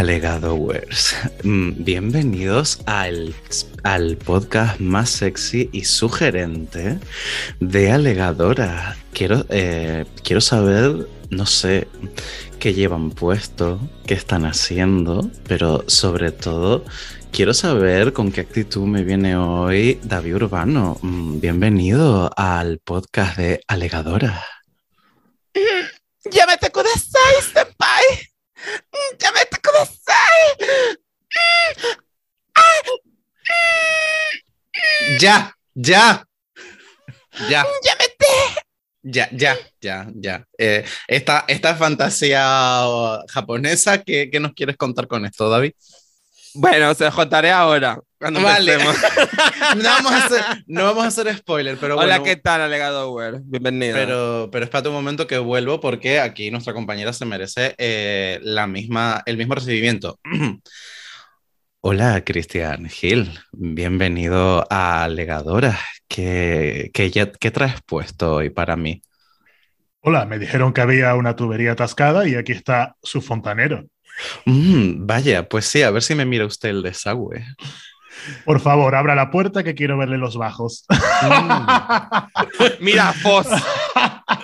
Calegadowers, mm, bienvenidos al, al, podcast más sexy y sugerente de Alegadora. Quiero, eh, quiero saber, no sé, qué llevan puesto, qué están haciendo, pero sobre todo quiero saber con qué actitud me viene hoy David Urbano. Mm, bienvenido al podcast de Alegadora. Mm, ya me te senpai. Ya ¿Cómo? Ya, ya. Ya. Ya meté. Ya, ya, ya, ya. Eh, esta, esta fantasía japonesa, ¿qué, ¿qué nos quieres contar con esto, David? Bueno, se los contaré ahora. Cuando Vale. No vamos a hacer, no vamos a hacer spoiler, pero Hola, bueno, ¿qué tal, alegado Uber? Bienvenido. pero, pero espérate un momento que vuelvo porque aquí nuestra compañera se merece eh, la misma, el mismo recibimiento. Hola, Cristian Gil. Bienvenido a Legadora. ¿Qué, qué, qué traes puesto hoy para mí? Hola, me dijeron que había una tubería atascada y aquí está su fontanero. Mm, vaya, pues sí, a ver si me mira usted el desagüe. Por favor, abra la puerta que quiero verle los bajos. Mm. Mira, Foz.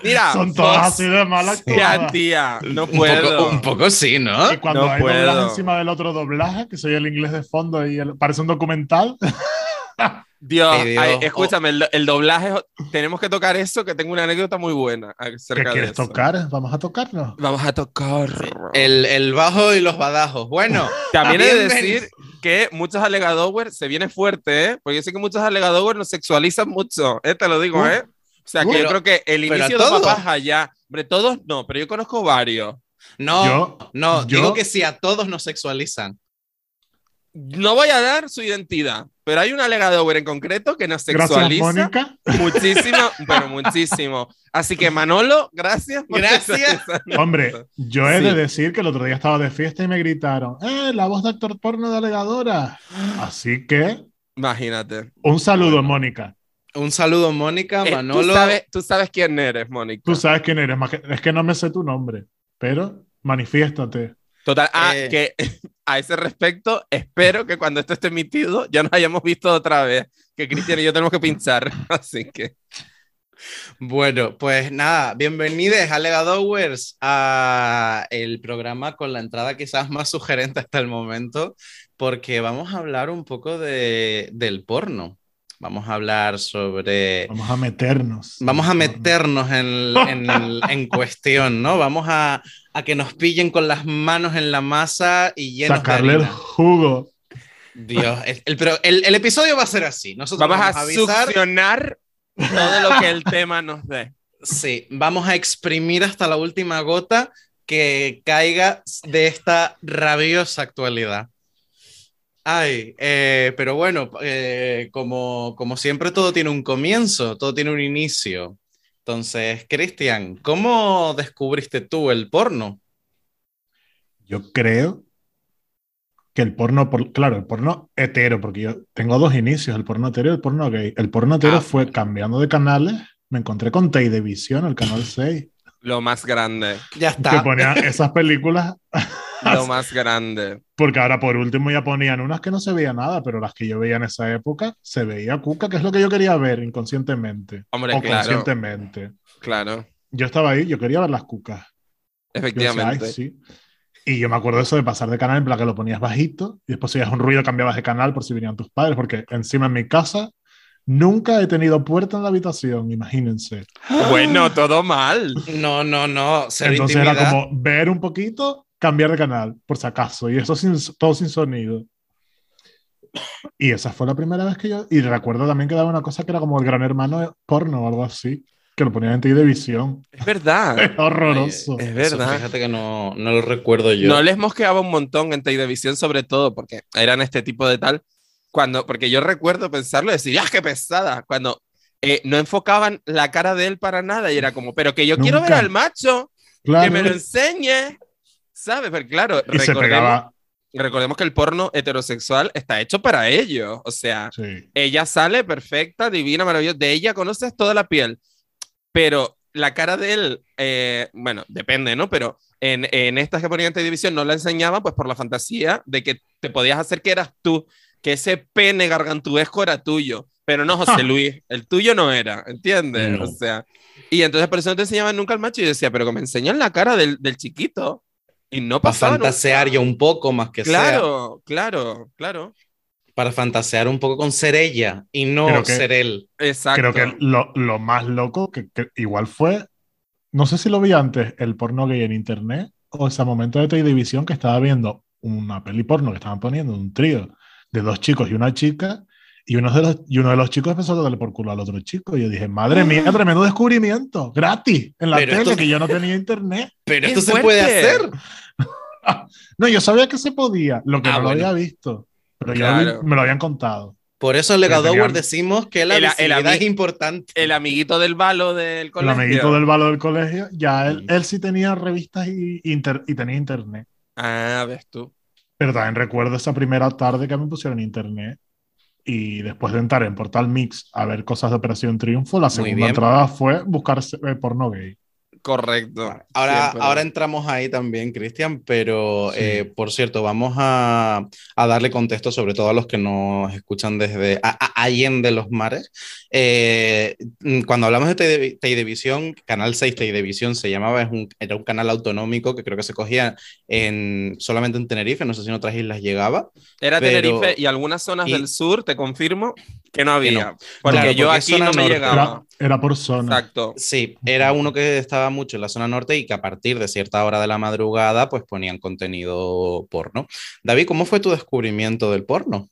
Mira, Son todas así de mala Tía, tía, no Un puedo. poco, un poco sí, ¿no? Y cuando No hay doblaje puedo. encima del otro doblaje, que soy el inglés de fondo y el- parece un documental, Dios, Ay, Dios. ay, escúchame, el, el doblaje, tenemos que tocar eso, que tengo una anécdota muy buena ¿qué acerca de quieres eso. tocar? Vamos a tocarlo. Vamos a tocar. El, el bajo y los badajos. Bueno, También he de decir que muchos alegadores se viene fuerte, ¿eh? Porque yo sé que muchos alegadores nos sexualizan mucho, ¿eh? Te lo digo, Uh, ¿eh? O sea, que uh. yo creo que el Pero inicio de papás allá, hombre, todos no, pero yo conozco varios. no, Yo- no, yo- digo que si a todos nos sexualizan. No voy a dar su identidad, pero hay un alegador en concreto que nos Gracias, sexualiza Mónica. muchísimo, pero muchísimo. Así que Manolo, gracias. por Gracias. Hombre, yo he Sí. de decir que el otro día estaba de fiesta y me gritaron, ¡eh, la voz de actor porno de alegadora! Así que, Imagínate. un saludo, Mónica. Un saludo, Mónica, Eh, Manolo. ¿tú, sabes, tú sabes quién eres, Mónica. Tú sabes quién eres, es que no me sé tu nombre, pero manifiéstate. Total, ah, Eh. que a ese respecto, espero que cuando esto esté emitido ya nos hayamos visto otra vez, que Cristian y yo tenemos que pinchar. Así que, Bueno, pues nada, bienvenidos Alegadowers a el programa con la entrada quizás más sugerente hasta el momento, porque vamos a hablar un poco de, del porno. Vamos a hablar sobre... Vamos a meternos. Vamos a meternos en, en- en cuestión, ¿no? Vamos a, a que nos pillen con las manos en la masa y llenos Sacarle de el jugo. Dios, el, el- pero el- el episodio va a ser así. Nosotros vamos vamos, a a avisar, succionar todo lo que el tema nos dé. sí, vamos a exprimir hasta la última gota que caiga de esta rabiosa actualidad. Ay, eh, pero bueno, eh, como, como siempre todo tiene un comienzo, todo tiene un inicio. Entonces, Cristian, ¿cómo descubriste tú el porno? Yo creo que el porno, por- claro, el porno hetero, porque yo tengo dos inicios, el porno hetero y el porno gay. El porno hetero Ah, fue cambiando de canales, me encontré con Televisión, el canal 6, Lo más grande. Ya que está. ponía esas películas, Lo más grande. porque ahora por último ya ponían unas que no se veía nada, pero las que yo veía en esa época, se veía cuca, que es lo que yo quería ver inconscientemente. Hombre, o claro. conscientemente. Claro, Yo estaba ahí, yo quería ver las cucas. Yo decía, "Ay, efectivamente. sí". Y yo me acuerdo de eso de pasar de canal en plan que lo ponías bajito y después si oías un ruido cambiabas de canal por si venían tus padres, porque encima en mi casa nunca he tenido puerta en la habitación, imagínense. Bueno, todo mal. No, no, no. Cero Entonces intimidad. era como ver un poquito, cambiar de canal, por si acaso, y eso sin, todo sin sonido. Y esa fue la primera vez que yo... Y recuerdo también que daba una cosa que era como el gran hermano porno o algo así, que lo ponían en televisión. Es verdad. Es horroroso. Es Eso, verdad. fíjate que no, no lo recuerdo yo. No les mosqueaba un montón en televisión, sobre todo porque eran este tipo de tal. Cuando, porque yo recuerdo pensarlo y decir, ¡ah, qué pesada! Cuando eh, no enfocaban la cara de él para nada y era como, pero que yo quiero ver Nunca. al macho, que Claro. me lo enseñe, ¿sabes? Pero claro, y recordemos- recordemos que el porno heterosexual está hecho para ellos. O sea, Sí. ella sale perfecta, divina, maravillosa. De ella conoces toda la piel. Pero la cara de él, eh, bueno, depende, ¿no? Pero en, en estas que ponían en televisión no la enseñaban, pues por la fantasía de que te podías hacer que eras tú, que ese pene gargantuesco era tuyo. Pero no, José Luis, el tuyo no era, ¿entiendes? No. O sea, y entonces por eso no te enseñaban nunca el macho. Y yo decía, pero que me enseñan la cara del, del chiquito. Y no Para pasaba nunca. fantasear yo un poco más que sea. Claro, claro, claro. Para fantasear un poco con ser ella y no que- ser él. Exacto. Creo que lo, lo más loco, que, que igual fue, no sé si lo vi antes, el porno gay en internet, o ese momento de televisión que estaba viendo una peli porno que estaban poniendo, un trío de dos chicos y una chica, y uno de los, y uno de los chicos empezó a darle por culo al otro chico. Y yo dije, madre mía, tremendo descubrimiento, gratis, en la Pero tele, esto- que yo no tenía internet. Pero ¡Qué esto se fuerte! puede hacer. No, yo sabía que se podía, lo que Ah, no lo había visto, pero vi- Claro. me lo habían contado. Por eso en Legado tenían- decimos que la El- el es importante. El amiguito del balo del El colegio. amiguito del balo del colegio, ya él, Mm. él sí tenía revistas y, inter- y tenía internet. Ah, ves tú. Pero también recuerdo esa primera tarde que me pusieron internet y después de entrar en Portal Mix a ver cosas de Operación Triunfo, la segunda entrada fue buscar eh, porno gay. Correcto. Ahora, Siempre. ahora entramos ahí también, Cristian, pero Sí. eh, por cierto, vamos a, a darle contexto sobre todo a los que nos escuchan desde a- a- Allende los mares. Eh, mm, cuando hablamos de Tele- Televisión, Canal 6 Televisión se llamaba, es un, era un canal autonómico que creo que se cogía en, solamente en Tenerife, no sé si en otras islas llegaba. Era pero- Tenerife y algunas zonas y- del sur, te confirmo, que no había. no. Porque Claro, yo porque aquí no me llegaba. Era, por zona. Exacto. Sí, era uno que estaba mucho en la zona norte y que a partir de cierta hora de la madrugada pues ponían contenido porno. David, ¿cómo fue tu descubrimiento del porno?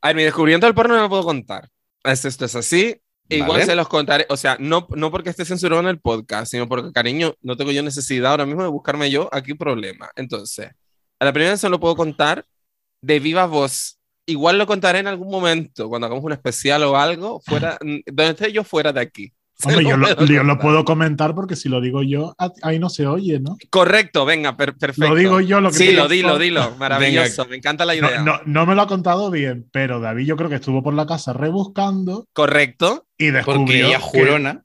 A ver, mi descubrimiento del porno no lo puedo contar. Es, esto es así. Igual Vale. se los contaré, o sea, no, no porque esté censurado en el podcast, sino porque, cariño, no tengo yo necesidad ahora mismo de buscarme yo aquí problema. Entonces, a la primera vez se lo puedo contar de viva voz. Igual lo contaré en algún momento, cuando hagamos un especial o algo, fuera, donde esté yo fuera de aquí. Hombre, yo, lo, puedo yo lo contar. puedo comentar porque si lo digo yo, ahí no se oye, ¿no? Correcto, venga, per- perfecto. Lo digo yo, lo que Sí, lo dilo, dilo. Maravilloso, me encanta la idea. No, no, no me lo ha contado bien, pero David yo creo que estuvo por la casa rebuscando Correcto. y Porque descubrió, ella que, jurona.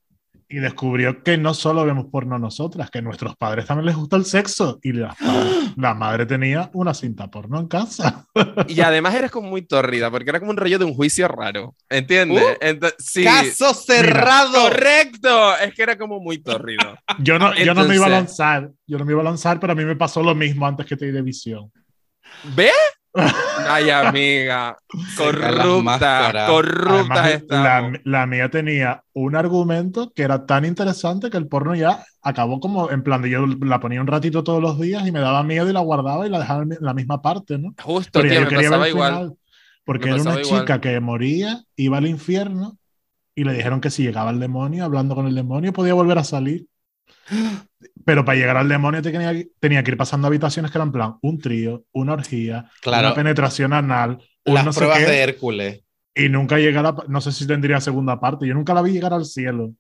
Y descubrió que no solo vemos porno nosotras, que a nuestros padres también les gusta el sexo. Y la, la madre tenía una cinta porno en casa. Y además eres como muy tórrida, porque era como un rollo de un juicio raro. ¿Entiendes? Uh, sí. ¡Caso cerrado! Correcto. Es que era como muy tórrido. Yo no, yo no me iba a lanzar, yo no me iba a lanzar, pero a mí me pasó lo mismo antes que Televisión. ¿Ve? Ay, amiga. Corrupta. Corrupta Además, la, la mía tenía un argumento que era tan interesante que el porno ya acabó como en plan de yo la ponía un ratito todos los días y me daba miedo y la guardaba y la dejaba en la misma parte, ¿no? Justo, Pero ya tío, yo me quería ver pasaba el igual. final, porque Me era una igual. chica que moría, iba al infierno y le dijeron que si llegaba el demonio, hablando con el demonio, podía volver a salir. Pero para llegar al demonio tenía, tenía que ir pasando habitaciones que eran plan un trío, una orgía, Claro. una penetración anal, un Las no sé pruebas qué, de Hércules. y nunca llegar a, no sé si tendría segunda parte, yo nunca la vi llegar al cielo,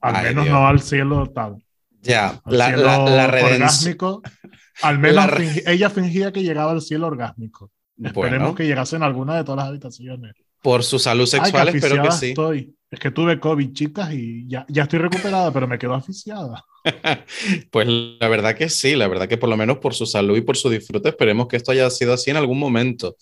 al Ay, menos Dios. no al cielo tal, Ya, al la, cielo la, la orgásmico, al menos La fingi- ella fingía que llegaba al cielo orgásmico. Esperemos Bueno, que llegase en alguna de todas las habitaciones. Por su salud Ay, sexual espero que sí. estoy. Es que tuve COVID, chicas, y ya, ya estoy recuperada, pero me quedo asfixiada. Pues la verdad que sí, la verdad que por lo menos por su salud y por su disfrute esperemos que esto haya sido así en algún momento.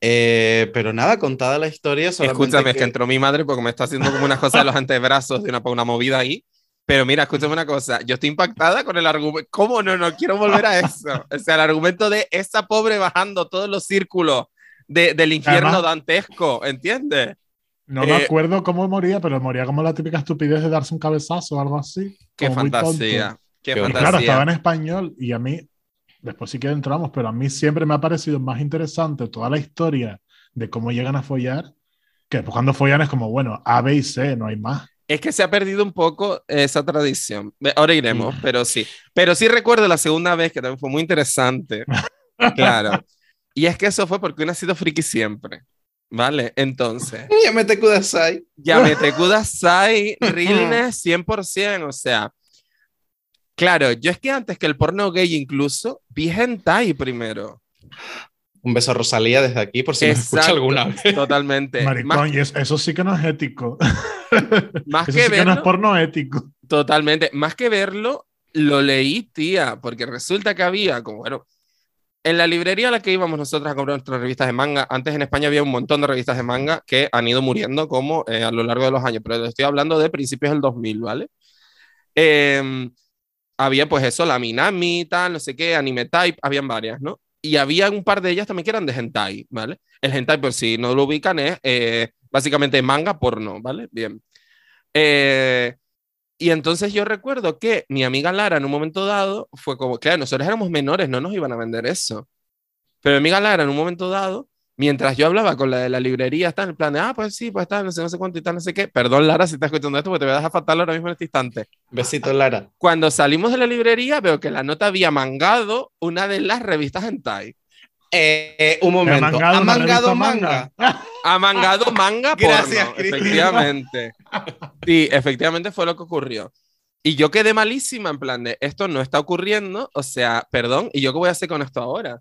Eh, pero nada, contada la historia, Escúchame, es que que- entró mi madre porque me está haciendo como unas cosas de los antebrazos de una, una movida ahí. Pero mira, escúchame una cosa, yo estoy impactada con el argumento. ¿Cómo no? No quiero volver a eso. O sea, el argumento de esa pobre bajando todos los círculos de- del infierno Además- dantesco, ¿entiendes? No me Eh, acuerdo cómo moría, pero moría como la típica estupidez de darse un cabezazo o algo así. Qué fantasía. Qué, fantasía. claro, estaba en español y a mí, después sí que entramos, pero a mí siempre me ha parecido más interesante toda la historia de cómo llegan a follar, que después cuando follan es como, bueno, A, B y C, no hay más. Es que se ha perdido un poco esa tradición. Ahora iremos, pero sí. Pero sí recuerdo la segunda vez que también fue muy interesante. Claro. Y es que eso fue porque uno ha sido friki siempre. ¿Vale? Entonces, Ya me te kudasai. Yamete Kudasai, realness 100%. O sea, claro, yo es que antes que el porno gay incluso, vi hentai primero. Un beso a Rosalía desde aquí, por si nos escucha Exacto, alguna vez. Totalmente. Maricón, Más, y es- eso sí que no es ético. más Eso que sí que no es porno ético. totalmente. Más que verlo, lo leí, tía, porque resulta que había, como bueno, en la librería a la que íbamos nosotros a comprar nuestras revistas de manga, antes en España había un montón de revistas de manga que han ido muriendo como eh, a lo largo de los años, pero estoy hablando de principios del 2000, ¿vale? Em, había pues eso, la Minami, tal, no sé qué, Anime Type, habían varias, ¿no? Y había un par de ellas también que eran de hentai, ¿vale? El hentai, por si no lo ubican, es eh, básicamente manga porno, ¿vale? Bien. Eh, y entonces yo recuerdo que mi amiga Lara en un momento dado fue como, claro, nosotros éramos menores, no nos iban a vender eso. Pero mi amiga Lara en un momento dado, mientras yo hablaba con la de la librería, está en el plan de, ah, pues sí, pues está, no sé, no sé cuánto y tal, no sé qué. Perdón, Lara, si estás escuchando esto, porque te voy a dejar fatal ahora mismo en este instante. Besito, Lara. Cuando salimos de la librería, veo que la nota había mangado una de las revistas hentai. Eh, eh, un momento. mangado ¿Ha una mangado revista manga? Ha mangado manga porno, Gracias, Cristina. efectivamente. Sí, efectivamente fue lo que ocurrió. Y yo quedé malísima en plan de, esto no está ocurriendo, o sea, perdón, ¿y yo qué voy a hacer con esto ahora?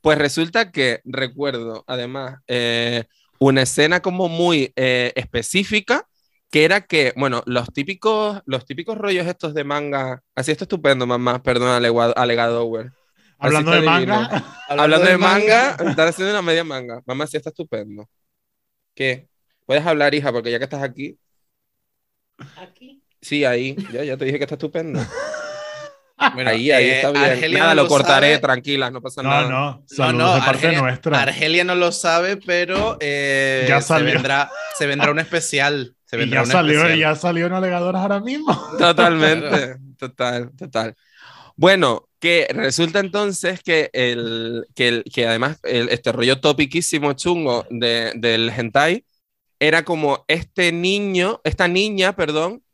Pues resulta que recuerdo, además, eh, una escena como muy eh, específica, que era que, bueno, los típicos, los típicos rollos estos de manga, así está estupendo, mamá, perdón, alegado, alegado. Hablando de está divino. manga, Hablando de manga, estás haciendo una media manga. Mamá, sí está estupendo. ¿Qué? Puedes hablar, hija, porque ya que estás aquí. Aquí. Sí, ahí. Ya, ya te dije que está estupendo. Bueno, ahí, ahí eh, está bien. Argelia Nada, no lo cortaré, sabe. tranquilas, no pasa no, nada. no, No, saludos no, de parte Argelia, nuestra. Argelia no lo sabe, pero eh, Ya se, salió. vendrá, se vendrá un especial. Se y vendrá ya un salió, especial. ya salió en alegadoras ahora mismo. Totalmente, total, total. Bueno, que resulta entonces que, el, que, el, que además el, este rollo topiquísimo chungo de, del hentai era como este niño, esta niña, perdón,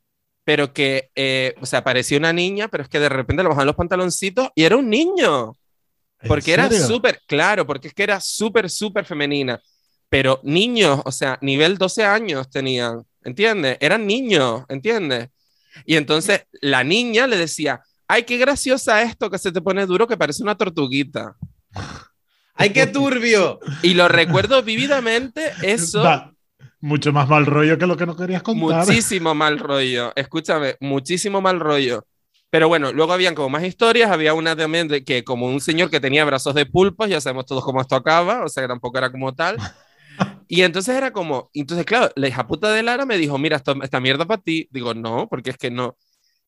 pero que, eh, o sea, parecía una niña, pero es que de repente le bajaban los pantaloncitos y era un niño. Porque ¿En era súper, claro, porque es que era súper, súper femenina. Pero niños, o sea, nivel 12 años tenían, ¿entiendes? Eran niños, ¿entiendes? Y entonces la niña le decía, ay, qué graciosa esto que se te pone duro que parece una tortuguita. ¡Ay, qué turbio! Y lo recuerdo vívidamente, eso, mucho más mal rollo que lo que no querías contar. muchísimo mal rollo. Escúchame, muchísimo mal rollo. Pero bueno, luego habían como más historias, había una también de que como un señor que tenía brazos de pulpos, ya sabemos todos cómo esto acaba, o sea que tampoco era como tal. Y entonces era como, entonces claro, la hija puta de Lara me dijo, mira, esto, esta mierda para ti. Digo, no, porque es que no.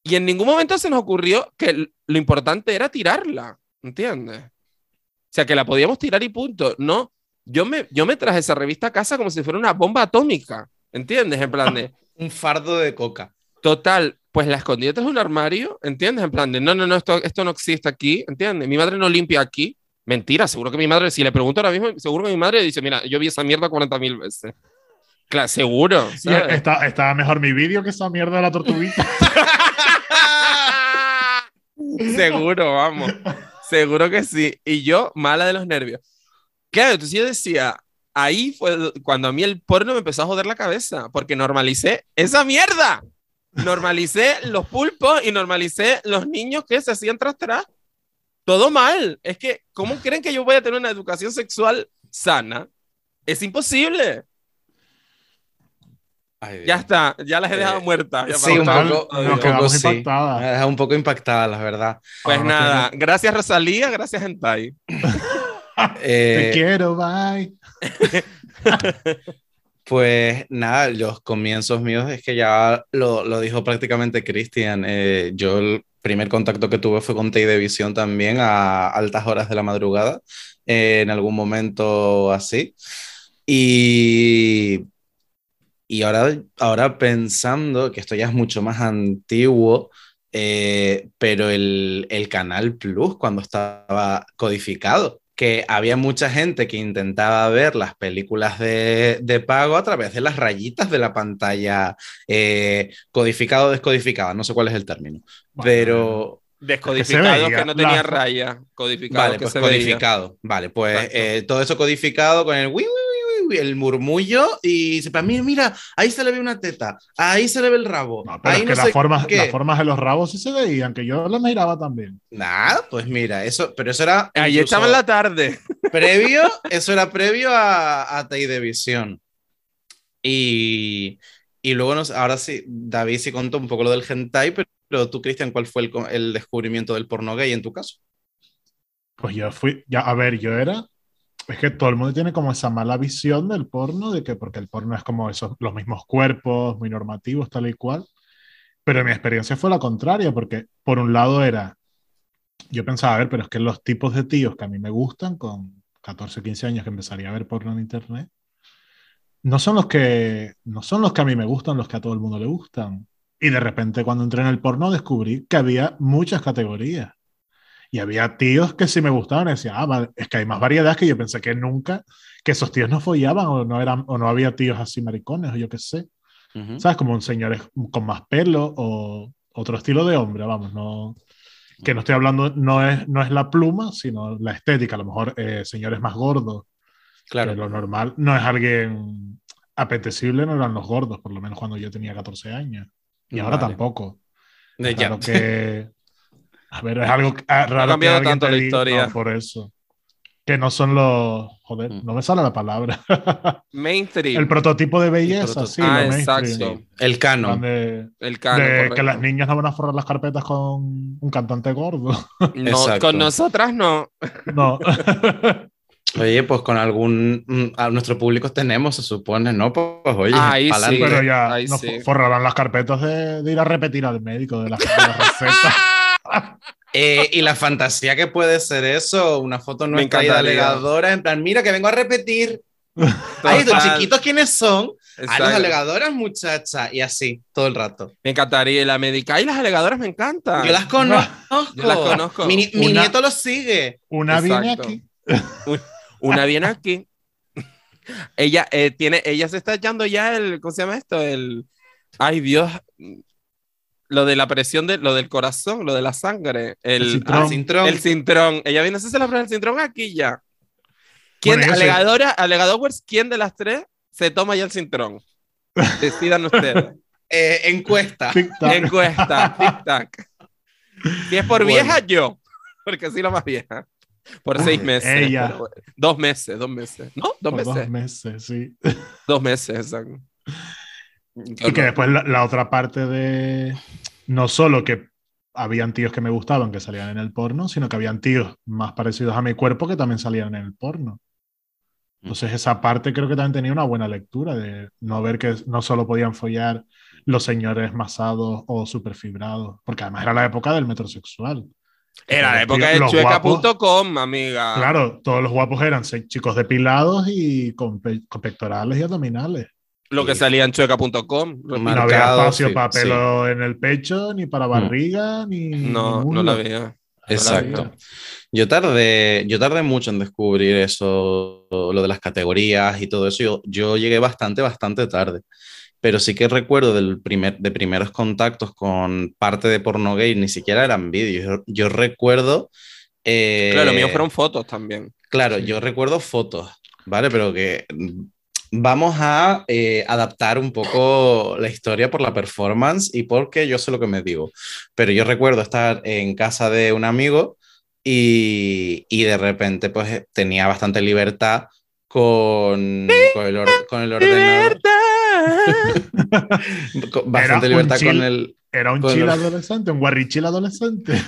Y en ningún momento se nos ocurrió que lo importante era tirarla, ¿entiendes? O sea, que la podíamos tirar y punto. No, yo me, yo me traje esa revista a casa como si fuera una bomba atómica, ¿entiendes? En plan de, Un fardo de coca. Total, pues la escondí detrás de un armario, ¿entiendes? En plan de, no, no, no, esto, esto no existe aquí, ¿entiendes? Mi madre no limpia aquí. Mentira, seguro que mi madre, si le pregunto ahora mismo, seguro que mi madre dice, mira, yo vi esa mierda 40.000 veces. Claro, seguro. Está, estaba mejor mi vídeo que esa mierda de la tortuguita. seguro, vamos. Seguro que sí. Y yo, mala de los nervios. Claro, entonces yo decía, ahí fue cuando a mí el porno me empezó a joder la cabeza, porque normalicé esa mierda. Normalicé los pulpos y normalicé los niños que se hacían tras tras. Todo mal. Es que, ¿cómo creen que yo voy a tener una educación sexual sana? Es imposible. Ay. Ya está, ya las he dejado Eh, muertas. ya sí, un poco- un nos poco quedamos sí. impactadas. Me ha dejado un poco impactada, la verdad. Pues Ah, nada, gracias Rosalía, gracias Hentai. Te Eh, quiero, bye. Pues nada, los comienzos míos es que ya lo, lo dijo prácticamente Cristian. Eh, yo el primer contacto que tuve fue con Visión también a altas horas de la madrugada, eh, en algún momento así. Y, y ahora, ahora pensando que esto ya es mucho más antiguo, eh, pero el, el Canal Plus cuando estaba codificado que había mucha gente que intentaba ver las películas de, de pago a través de las rayitas de la pantalla eh, codificado o descodificada, no sé cuál es el término, pero Descodificado que, no tenía la- raya. Codificado vale, que pues se veía. codificado, vale, pues eh, todo eso codificado con el wi, wi, wi, wi, uy, el murmullo y para mí, mira, ahí se le ve una teta, ahí se le ve el rabo. No, pero ahí es que no las, sé formas, las formas de los rabos sí se veían, que yo las miraba también. Nah, pues mira, eso, pero eso era. Ahí estaba en la tarde. Previo, eso era previo a, a Televisión. Y, y luego, nos, ahora sí, David sí contó un poco lo del hentai, pero, pero tú, Cristian, ¿cuál fue el, el descubrimiento del porno gay en tu caso? Pues yo fui, ya, a ver, yo era, es que todo el mundo tiene como esa mala visión del porno, de que porque el porno es como esos, los mismos cuerpos, muy normativos, tal y cual. Pero mi experiencia fue la contraria, porque por un lado era, yo pensaba, a ver, pero es que los tipos de tíos que a mí me gustan, con 14, 15 años que empezaría a ver porno en internet, no son los que, no son los que a mí me gustan, los que a todo el mundo le gustan. Y de repente cuando entré en el porno descubrí que había muchas categorías. Y había tíos que sí me gustaban y decía, ah, es que hay más variedad que yo pensé que nunca, que esos tíos no follaban o no, eran, o no había tíos así maricones o yo qué sé. Ujú. ¿Sabes? Como un señores con más pelo o otro estilo de hombre, vamos, no. Que no estoy hablando, no es, no es la pluma, sino la estética. A lo mejor eh, señores más gordos. Claro. Lo normal no es alguien apetecible, no eran los gordos, por lo menos cuando yo tenía 14 años. Y ahora Vale. tampoco. Eh, ya. Claro que. A ver, es algo ah, raro. que cambiado tanto la diga- historia. no, por eso. Que no son los. Joder, Mm. no me sale la palabra. Mainstream. el prototipo de belleza, prototipo. sí. Ah, exacto. El canon. De, el canon. de que las niñas no van a forrar las carpetas con un cantante gordo. No, Exacto. con nosotras no. No. Oye, pues con algún. mm, A nuestro público tenemos, se supone, ¿no? Pues oye, Ahí sí. Pero ya Ahí no sí. fo- forrarán las carpetas de, de ir a repetir al médico de las de las recetas. Eh, y la fantasía que puede ser eso, una foto nuestra encantaría. alegadora, en plan, mira que vengo a repetir. Ay, ¿los chiquitos quiénes son? A Exacto. las alegadoras, muchacha. Y así, todo el rato. Me encantaría. La médica y las alegadoras me encantan. Yo las conozco. Yo las conozco. Mi, mi Una- nieto los sigue. Una viene aquí. Una viene aquí. ella eh, tiene, ella se está echando ya el, ¿cómo se llama esto? El, ay Dios, lo de la presión de, lo del corazón, lo de la sangre, el, El Ah, Cintrón. Cintrón. el cintrón. Ella viene a hacerse la prueba del cintrón aquí ya. ¿Quién, Bueno, yo sé- alegadora, alegadores, quién de las tres se toma ya el cintrón? Decidan ustedes. Eh, encuesta. Tic-tac. Encuesta, tic-tac. Si es por Bueno. vieja, yo. Porque soy la más vieja. Por seis meses. Ella. dos meses, dos meses. ¿No? Dos Por meses. dos meses, sí. Dos meses, exacto. Y que después la, la otra parte de. No solo que habían tíos que me gustaban que salían en el porno, sino que habían tíos más parecidos a mi cuerpo que también salían en el porno. Entonces, esa parte creo que también tenía una buena lectura de no ver que no solo podían follar los señores masados o superfibrados, porque además era la época del metrosexual. Era la época de chueca.com, amiga. Claro, todos los guapos eran chicos depilados y con, pe- con pectorales y abdominales. Lo que Sí. salía en chueca.com. No había espacio sí, para sí. pelo en el pecho, ni para barriga, ni. No, ni no la veía. Exacto. Yo tardé, yo tardé mucho en descubrir eso, lo de las categorías y todo eso. Yo, yo llegué bastante, bastante tarde. Pero sí que recuerdo del primer, de primeros contactos con parte de porno gay, ni siquiera eran vídeos. Yo, yo recuerdo. eh, Claro, lo mío fueron fotos también. Claro, Sí. yo recuerdo fotos, ¿vale? Pero que mm, vamos a eh, adaptar un poco la historia por la performance y porque yo sé lo que me digo. Pero yo recuerdo estar en casa de un amigo y, y de repente pues eh, tenía bastante libertad con, con, el, or- con el ordenador. con- bastante libertad con chill. el... Era un Con chill los- adolescente, un guarrichil adolescente.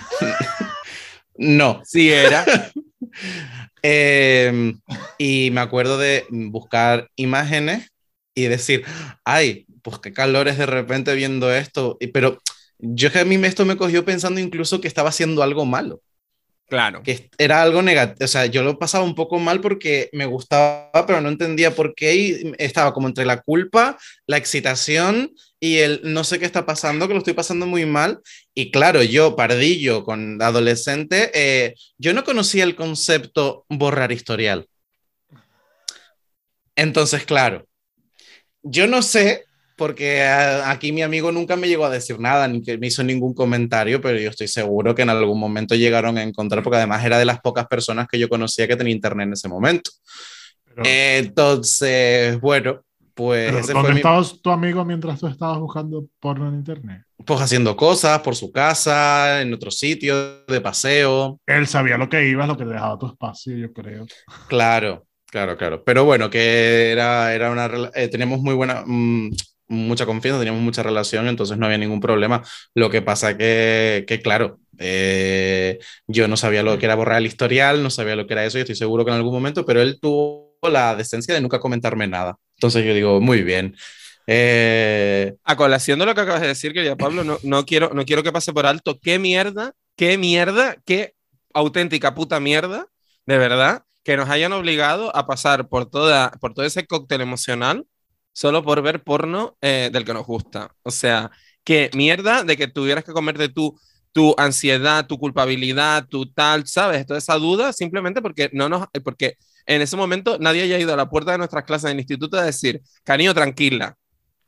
No, Sí, era. Eh, y me acuerdo de buscar imágenes y decir, ay, pues qué calores de repente viendo esto. Pero yo que a mí esto me cogió pensando incluso que estaba haciendo algo malo, Claro. que era algo negativo. O sea, yo lo pasaba un poco mal porque me gustaba, pero no entendía por qué y estaba como entre la culpa, la excitación y el no sé qué está pasando, que lo estoy pasando muy mal. Y claro, yo, pardillo, con adolescente, eh, yo no conocía el concepto borrar historial. Entonces, claro, yo no sé, porque a- aquí mi amigo nunca me llegó a decir nada, ni que me hizo ningún comentario, pero yo estoy seguro que en algún momento llegaron a encontrar, porque además era de las pocas personas que yo conocía que tenía internet en ese momento. Pero, Entonces, bueno, pues pero ese ¿Dónde fue mi- estabas tu amigo mientras tú estabas buscando porno en internet? pues haciendo cosas por su casa, en otro sitio, de paseo. Él sabía lo que ibas, lo que dejaba tu espacio, yo creo. Claro, claro, claro. Pero bueno, que era, era una eh, teníamos muy buena, mm, mucha confianza, teníamos mucha relación, entonces no había ningún problema. Lo que pasa que, que claro, eh, yo no sabía lo que era borrar el historial, no sabía lo que era eso, y estoy seguro que en algún momento, pero él tuvo la decencia de nunca comentarme nada. Entonces yo digo, muy bien. Eh, A colación de lo que acabas de decir, querida Pablo, no, no, quiero, no quiero que pase por alto. ¿Qué mierda? ¿Qué mierda? ¿Qué auténtica puta mierda? De verdad, que nos hayan obligado a pasar por, toda, por todo ese cóctel emocional solo por ver porno eh, del que nos gusta. O sea, qué mierda de que tuvieras que comerte tu, tu ansiedad, tu culpabilidad, tu tal, ¿sabes? Toda esa duda simplemente porque no nos, porque en ese momento nadie haya ido a la puerta de nuestras clases del instituto a decir, cariño, tranquila,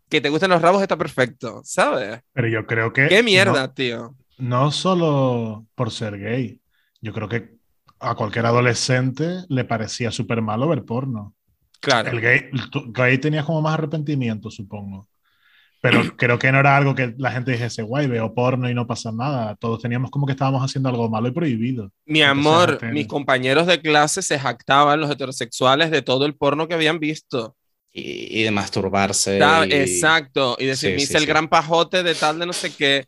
que te gusten los rabos está perfecto, ¿sabes? Pero yo creo que. Qué mierda, tío. No, solo por ser gay. Yo creo que a cualquier adolescente le parecía súper malo ver porno. Claro. El gay, tú- gay tenía como más arrepentimiento, supongo. Pero creo que no era algo que la gente dijese, guay, veo porno y no pasa nada. Todos teníamos como que estábamos haciendo algo malo y prohibido. Mi amor, apenas. mis compañeros de clase se jactaban los heterosexuales de todo el porno que habían visto. y, y de masturbarse. Y- Exacto. Y decir, Sí, me sí, hice el sí. gran pajote de tal de no sé qué.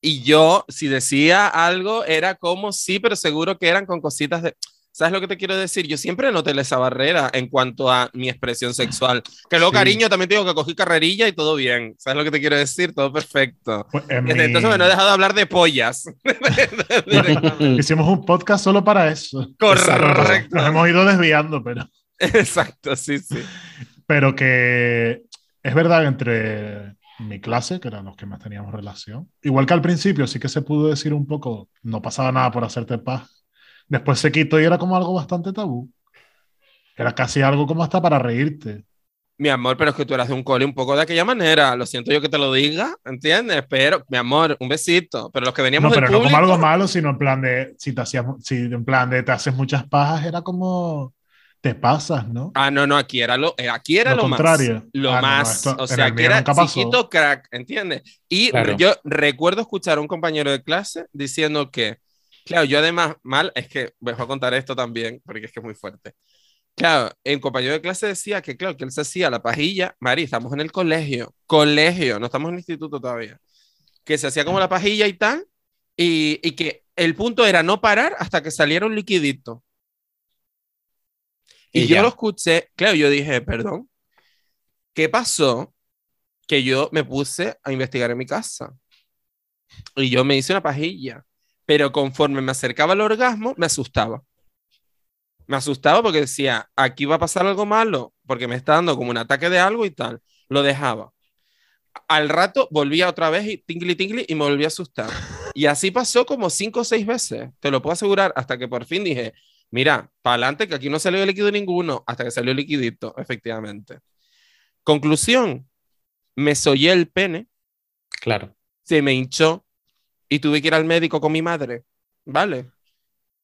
Y yo, si decía algo, era como sí, pero seguro que eran con cositas de. ¿Sabes lo que te quiero decir? Yo siempre noté esa barrera en cuanto a mi expresión sexual. Que luego, Sí. cariño, también te digo que cogí carrerilla y todo bien. ¿Sabes lo que te quiero decir? Todo perfecto. Pues en Desde mi- entonces, bueno, he dejado de hablar de pollas. Hicimos un podcast solo para eso. Correcto. Nos hemos ido desviando, pero. Exacto, sí, sí. Pero que es verdad entre mi clase, que eran los que más teníamos relación, igual que al principio sí que se pudo decir un poco, no pasaba nada por hacerte paz. Después se quitó y era como algo bastante tabú. Era casi algo como hasta para reírte. Mi amor, pero es que tú eras de un cole un poco de aquella manera. Lo siento yo que te lo diga, ¿entiendes? Pero, mi amor, un besito. Pero los que veníamos No, del pero no público... como algo malo, sino en plan de, si te hacías, si en plan de te haces muchas pajas, era como, te pasas, ¿no? Ah, no, no, aquí era lo, eh, aquí era Lo lo, contrario. más. Lo Ah, no, no, más. esto o sea, aquí era chiquito crack, ¿entiendes? Y Claro. yo recuerdo escuchar a un compañero de clase diciendo que, claro, yo además, mal, es que voy a contar esto también, porque es que es muy fuerte. Claro, el compañero de clase decía que, claro, que él se hacía la pajilla. Mari, estamos en el colegio, colegio, no estamos en el instituto todavía. Que se hacía como la pajilla y tal, y, y que el punto era no parar hasta que saliera un liquidito. Y, Y yo lo escuché, claro, yo dije, perdón, ¿qué pasó? Que yo me puse a investigar en mi casa. Y yo me hice una pajilla. Pero conforme me acercaba al orgasmo, me asustaba. Me asustaba porque decía, aquí va a pasar algo malo, porque me está dando como un ataque de algo y tal. Lo dejaba. Al rato volvía otra vez y tingli tingli y me volví a asustar. Y así pasó como cinco o seis veces, te lo puedo asegurar, hasta que por fin dije, mira, para adelante que aquí no salió líquido ninguno, hasta que salió liquidito, efectivamente. Conclusión, me sollé el pene, Claro. se me hinchó y tuve que ir al médico con mi madre, ¿vale?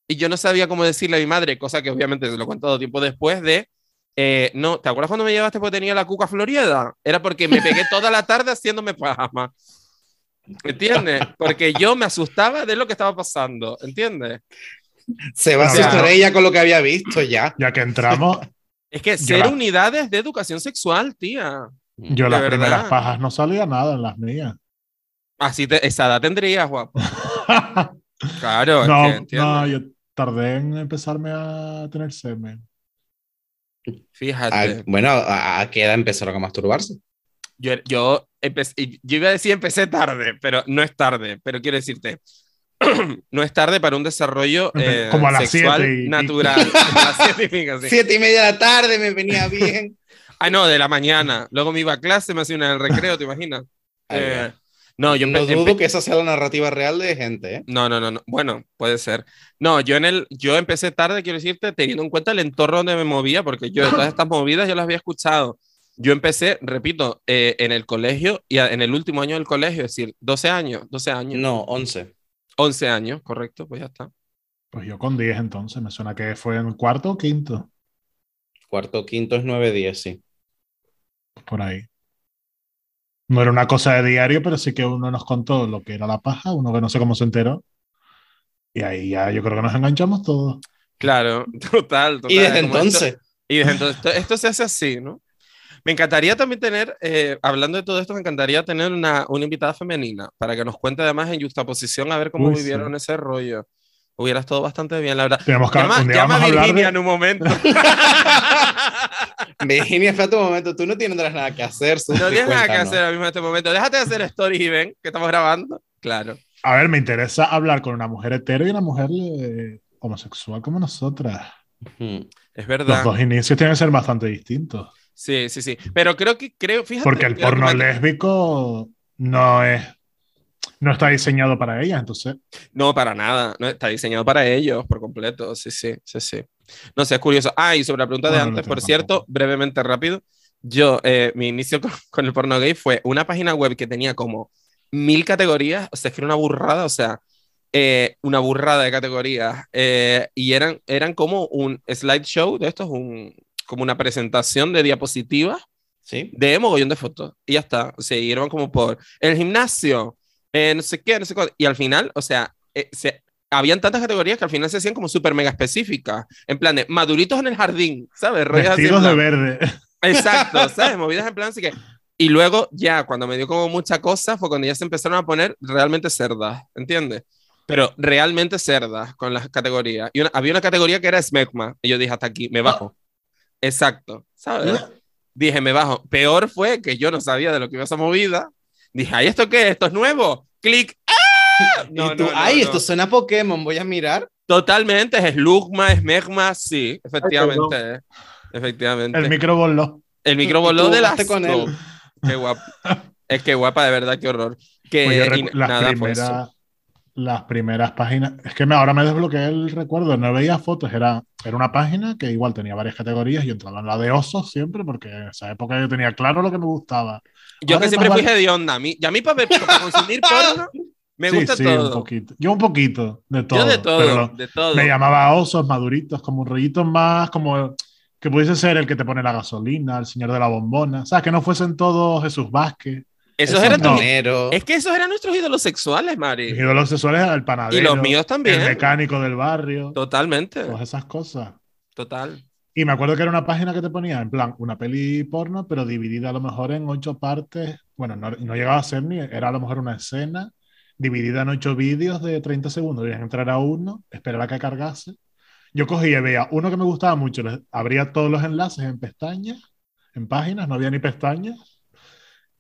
Y yo no sabía cómo decirle a mi madre, cosa que obviamente se lo he contado tiempo después de, eh, no, ¿te acuerdas cuando me llevaste porque tenía la cuca florida? Era porque me pegué toda la tarde haciéndome pajama. ¿Entiendes? Porque yo me asustaba de lo que estaba pasando, ¿entiendes? Se va a asustar ella con lo que había visto ya. Ya que entramos, Es que ser la- unidades de educación sexual, tía. yo De las verdad. primeras pajas no salía nada en las mías. Así te, esa edad tendrías, guapo. Claro, es no, no, yo tardé en empezarme a tener semen. Fíjate. Ah, bueno, ¿a, a qué edad empezaron a masturbarse? Yo, yo, empecé- yo iba a decir empecé tarde, pero no es tarde, pero quiero decirte, no es tarde para un desarrollo eh, como a las sexual siete y- natural. Como a las siete y pico, sí. Siete y media de la tarde me venía bien. Ah, no, de la mañana. Luego me iba a clase, me hacía una en el recreo, ¿te imaginas? Ahí Eh. No, yo no dudo que esa sea la narrativa real de gente, ¿eh? No, no, no, no. Bueno, puede ser. No, yo en el, yo empecé tarde, quiero decirte, teniendo en cuenta el entorno donde me movía, porque yo de todas estas movidas yo las había escuchado. Yo empecé, repito, eh, en el colegio y a- en el último año del colegio, es decir, 12 años, 12 años, No, 11. 11 años, correcto, pues ya está. Pues yo con 10 entonces, me suena que fue en cuarto o quinto. Cuarto, quinto es 9, 10, sí. Por ahí. No era una cosa de diario, pero sí que uno nos contó lo que era la paja, uno que no sé cómo se enteró. Y ahí ya yo creo que nos enganchamos todos. Claro, total, total. Y desde entonces, Esto, y desde entonces, esto, esto se hace así, ¿no? Me encantaría también tener, eh, hablando de todo esto, me encantaría tener una, una invitada femenina para que nos cuente además en justaposición a ver cómo Uy, sí. vivieron ese rollo. Hubiera estado bastante bien, la verdad. Tenemos que, Llama, llama vamos a Virginia de- en un momento. Virginia, espera un momento, tú no tienes nada que hacer. No tienes nada que hacer ahora mismo en este momento. Déjate de hacer stories y ven que estamos grabando. Claro. A ver, me interesa hablar con una mujer hetero y una mujer eh, homosexual como nosotras. Es Los verdad. dos inicios tienen que ser bastante distintos. Sí, sí, sí. Pero creo que, creo, fíjate. Porque el que porno me- lésbico no es. No está diseñado para ellas, entonces. No, para nada. No, está diseñado para ellos por completo. Sí, sí, sí, sí. No sé, es curioso. Ah, y sobre la pregunta de Bueno, antes, por cierto, tampoco. brevemente rápido. Yo, eh, mi inicio con, con el porno gay fue una página web que tenía como mil categorías. O sea, es que era una burrada. O sea, eh, una burrada de categorías. eh, y eran, eran como un slideshow de estos, un, como una presentación de diapositivas Sí. de mogollón de fotos y ya está. O sea, y eran como por el gimnasio, eh, no sé qué, no sé cuál. Y al final, o sea, eh, se, habían tantas categorías que al final se hacían como súper mega específicas. En plan de maduritos en el jardín, ¿sabes? Rollos Vestidos de verde. Exacto, ¿sabes? Movidas en plan así que. Y luego, ya, cuando me dio como mucha cosa, fue cuando ya se empezaron a poner realmente cerdas, ¿entiendes? Pero realmente cerdas con las categorías. Y una- había una categoría que era smegma. Y yo dije, hasta aquí, me bajo. Exacto, ¿sabes? Dije, me bajo. Peor fue que yo no sabía de lo que iba esa movida. Dije, ¿ay, esto qué? ¿Esto es nuevo? Clic. ¡Ah! No, y tú, no, no, ay, no. esto suena a Pokémon, voy a mirar. Totalmente, es Lugma, es Megma, sí, efectivamente. eh, Efectivamente. El micro voló. El micro voló de la jugaste con él. Qué guapa. Es que guapa, de verdad, qué horror. Que Pues las, nada primeras, las primeras páginas. Es que me, ahora me desbloqueé el recuerdo. No veía fotos. Era, era una página que igual tenía varias categorías. Yo entraba en la de osos siempre porque en esa época yo tenía claro lo que me gustaba. Yo Ahora que siempre fui hedionda. A mí, y a mí para, para consumir porno, me Sí, gusta sí, un todo. poquito. Yo un poquito de todo. Yo de todo, lo- de todo. me llamaba osos maduritos, como rollitos más, como que pudiese ser el que te pone la gasolina, el señor de la bombona. O sea, que no fuesen todos Jesús Vázquez. Esos eran tus- fontanero. Es que esos eran nuestros ídolos sexuales, Mari. Mis ídolos sexuales, el panadero. Y los míos también. El mecánico del barrio. Totalmente. Todas esas cosas. Total. Y me acuerdo que era una página que te ponía, en plan, una peli porno, pero dividida a lo mejor en ocho partes. Bueno, no, no llegaba a ser ni, era a lo mejor una escena dividida en ocho vídeos de 30 segundos. Debías entrar a uno, esperar a que cargase. Yo cogía y veía uno que me gustaba mucho, les abría todos los enlaces en pestañas, en páginas, no había ni pestañas,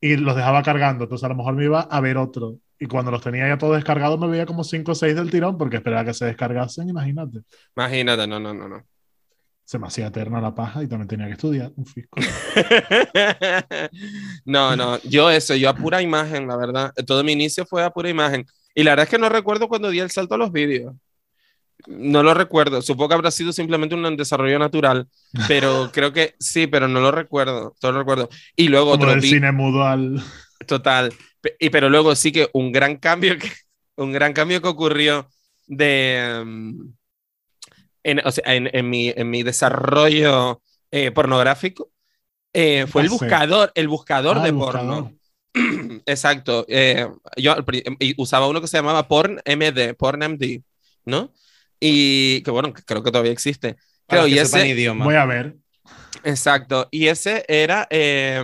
y los dejaba cargando. Entonces a lo mejor me iba a ver otro. Y cuando los tenía ya todos descargados, me veía como cinco o seis del tirón, porque esperaba que se descargasen, imagínate. Imagínate, no, no, no, no. Se me hacía eterna la paja y también tenía que estudiar un fisco. no, no, yo eso, yo a pura imagen, la verdad. Todo mi inicio fue a pura imagen. Y la verdad es que no recuerdo cuando di el salto a los vídeos. No lo recuerdo. Supongo que habrá sido simplemente un desarrollo natural, pero creo que sí, pero no lo recuerdo. Todo lo recuerdo. Y luego Como otro del cine mudo al. total. Y pero luego sí que un gran cambio que un gran cambio que ocurrió de mm, en, o sea, en, en mi, en mi desarrollo eh, pornográfico eh, fue el Ah, buscador, el buscador Ah, de el porno. buscador. Exacto. eh, yo y usaba uno que se llamaba Porn MD, Porn MD, ¿no? Y que bueno, creo que todavía existe. Creo, y que sepan ese, idioma. Voy a ver. exacto. Y ese era eh,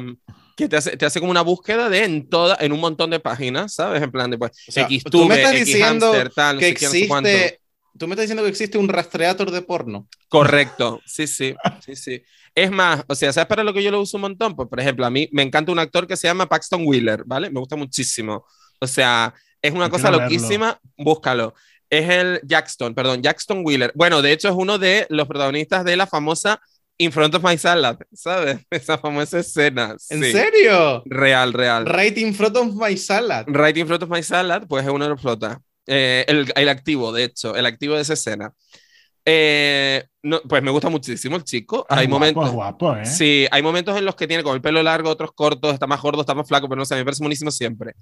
que te hace, te hace como una búsqueda de en toda, en un montón de páginas, ¿sabes? En plan de pues, O sea, XTube, tú me estás X diciendo hamster, tal, no que no sé existe. Tú me estás diciendo que existe un rastreador de porno. Correcto, sí, sí, sí, sí. Es más, o sea, ¿sabes para lo que yo lo uso un montón? Pues, por ejemplo, a mí me encanta un actor que se llama Paxton Wheeler, ¿vale? Me gusta muchísimo. O sea, es una cosa quiero verlo. loquísima, búscalo. Es el Jackson, perdón, Jackson Wheeler. Bueno, de hecho es uno de los protagonistas de la famosa In Front of My Salad, ¿sabes? Esa famosa escena. ¿En sí. serio? Real, real. Right in front of my salad. Right in front of my salad, pues es uno de los flota. Eh, el, el activo, de hecho, el activo de esa escena. Eh, no, pues me gusta muchísimo el chico. Ah, hay guapo, momentos. es guapo, ¿eh? Sí, hay momentos en los que tiene como el pelo largo, otros cortos, está más gordo, está más flaco, pero no sé, me parece buenísimo siempre.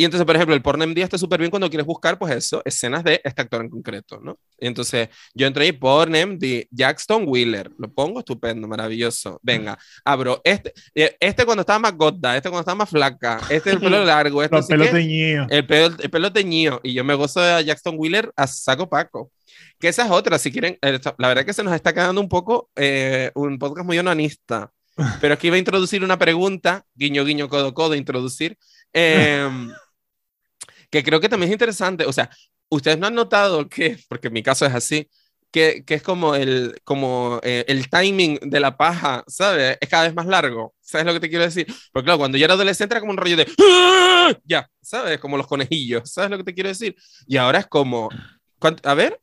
Y entonces, por ejemplo, el PornMD está súper bien cuando quieres buscar, pues eso, escenas de este actor en concreto, ¿no? Y entonces yo entré ahí, PornMD, Jackson Wheeler, lo pongo estupendo, maravilloso. Venga, abro este, eh, este cuando estaba más gorda, este cuando estaba más flaca, este el pelo largo, este Los pelos que- teñidos. el pelo, el pelo teñido. Y yo me gozo de Jackson Wheeler a saco Paco. Que esa es otra, si quieren, eh, la verdad que se nos está quedando un poco eh, un podcast muy onanista. Pero aquí iba a introducir una pregunta, guiño, guiño, codo, codo, introducir, em, que creo que también es interesante. O sea, ustedes no han notado que, porque en mi caso es así, que, que es como, el, como eh, el timing de la paja, ¿sabes? Es cada vez más largo. ¿Sabes lo que te quiero decir? Porque claro, cuando yo era adolescente era como un rollo de "¡Ah!", ya, ¿sabes? Como los conejillos, ¿sabes lo que te quiero decir? Y ahora es como, ¿cuánto- a ver,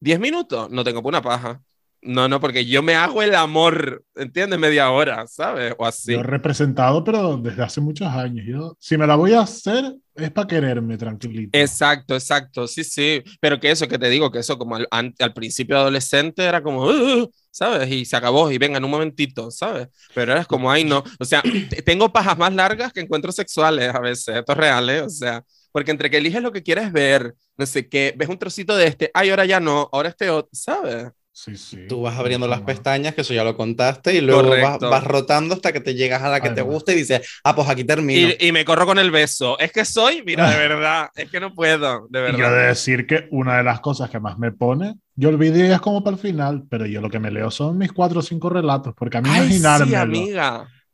10 minutos, no tengo una paja. No, no, porque yo me hago el amor, ¿entiendes? Media hora, ¿sabes? O así. Yo he representado, pero desde hace muchos años. Yo, si me la voy a hacer, es para quererme tranquilito. Exacto, exacto, sí, sí. Pero que eso, que te digo, que eso como al, al principio adolescente era como, "Uh", ¿sabes? Y se acabó, y venga, en un momentito, ¿sabes? Pero es como, ay, no. O sea, tengo pajas más largas que encuentros sexuales a veces, esto es real, ¿eh? O sea, porque entre que eliges lo que quieres ver, no sé qué, ves un trocito de este, ay, ahora ya no, ahora este otro, ¿sabes? Sí, sí. Tú vas abriendo las pestañas, que eso ya lo contaste, y luego vas, vas rotando hasta que te llegas a la que te Además. gusta y dices, ah, pues aquí termino. Y, y me corro con el beso. Es que soy, mira, de verdad, es que no puedo, de Y yo he de verdad. decir que una de las cosas que más me pone, yo ya es como para el final, pero yo lo que me leo son mis cuatro o cinco relatos, porque a mí Ay, sí,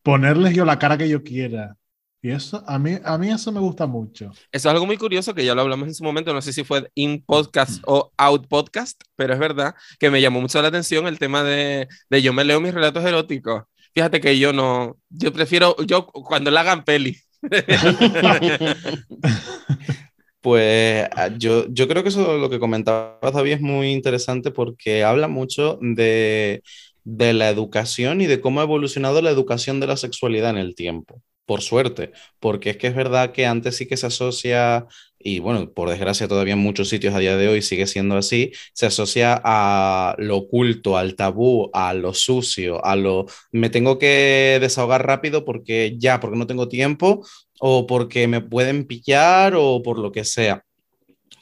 ponerles yo la cara que yo quiera, y eso, a mí, a mí eso me gusta mucho. Eso es algo muy curioso que ya lo hablamos en su momento, no sé si fue in podcast o out podcast, pero es verdad que me llamó mucho la atención el tema de, de yo me leo mis relatos eróticos. Fíjate que yo no, yo prefiero, yo cuando la hagan peli. Pues ah, yo, yo creo que eso lo que comentabas, David, es muy interesante porque habla mucho de, de la educación y de cómo ha evolucionado la educación de la sexualidad en el tiempo. Por suerte, porque es que es verdad que antes sí que se asocia, y bueno, por desgracia todavía en muchos sitios a día de hoy sigue siendo así, se asocia a lo oculto, al tabú, a lo sucio, a lo me tengo que desahogar rápido porque ya, porque no tengo tiempo o porque me pueden pillar o por lo que sea.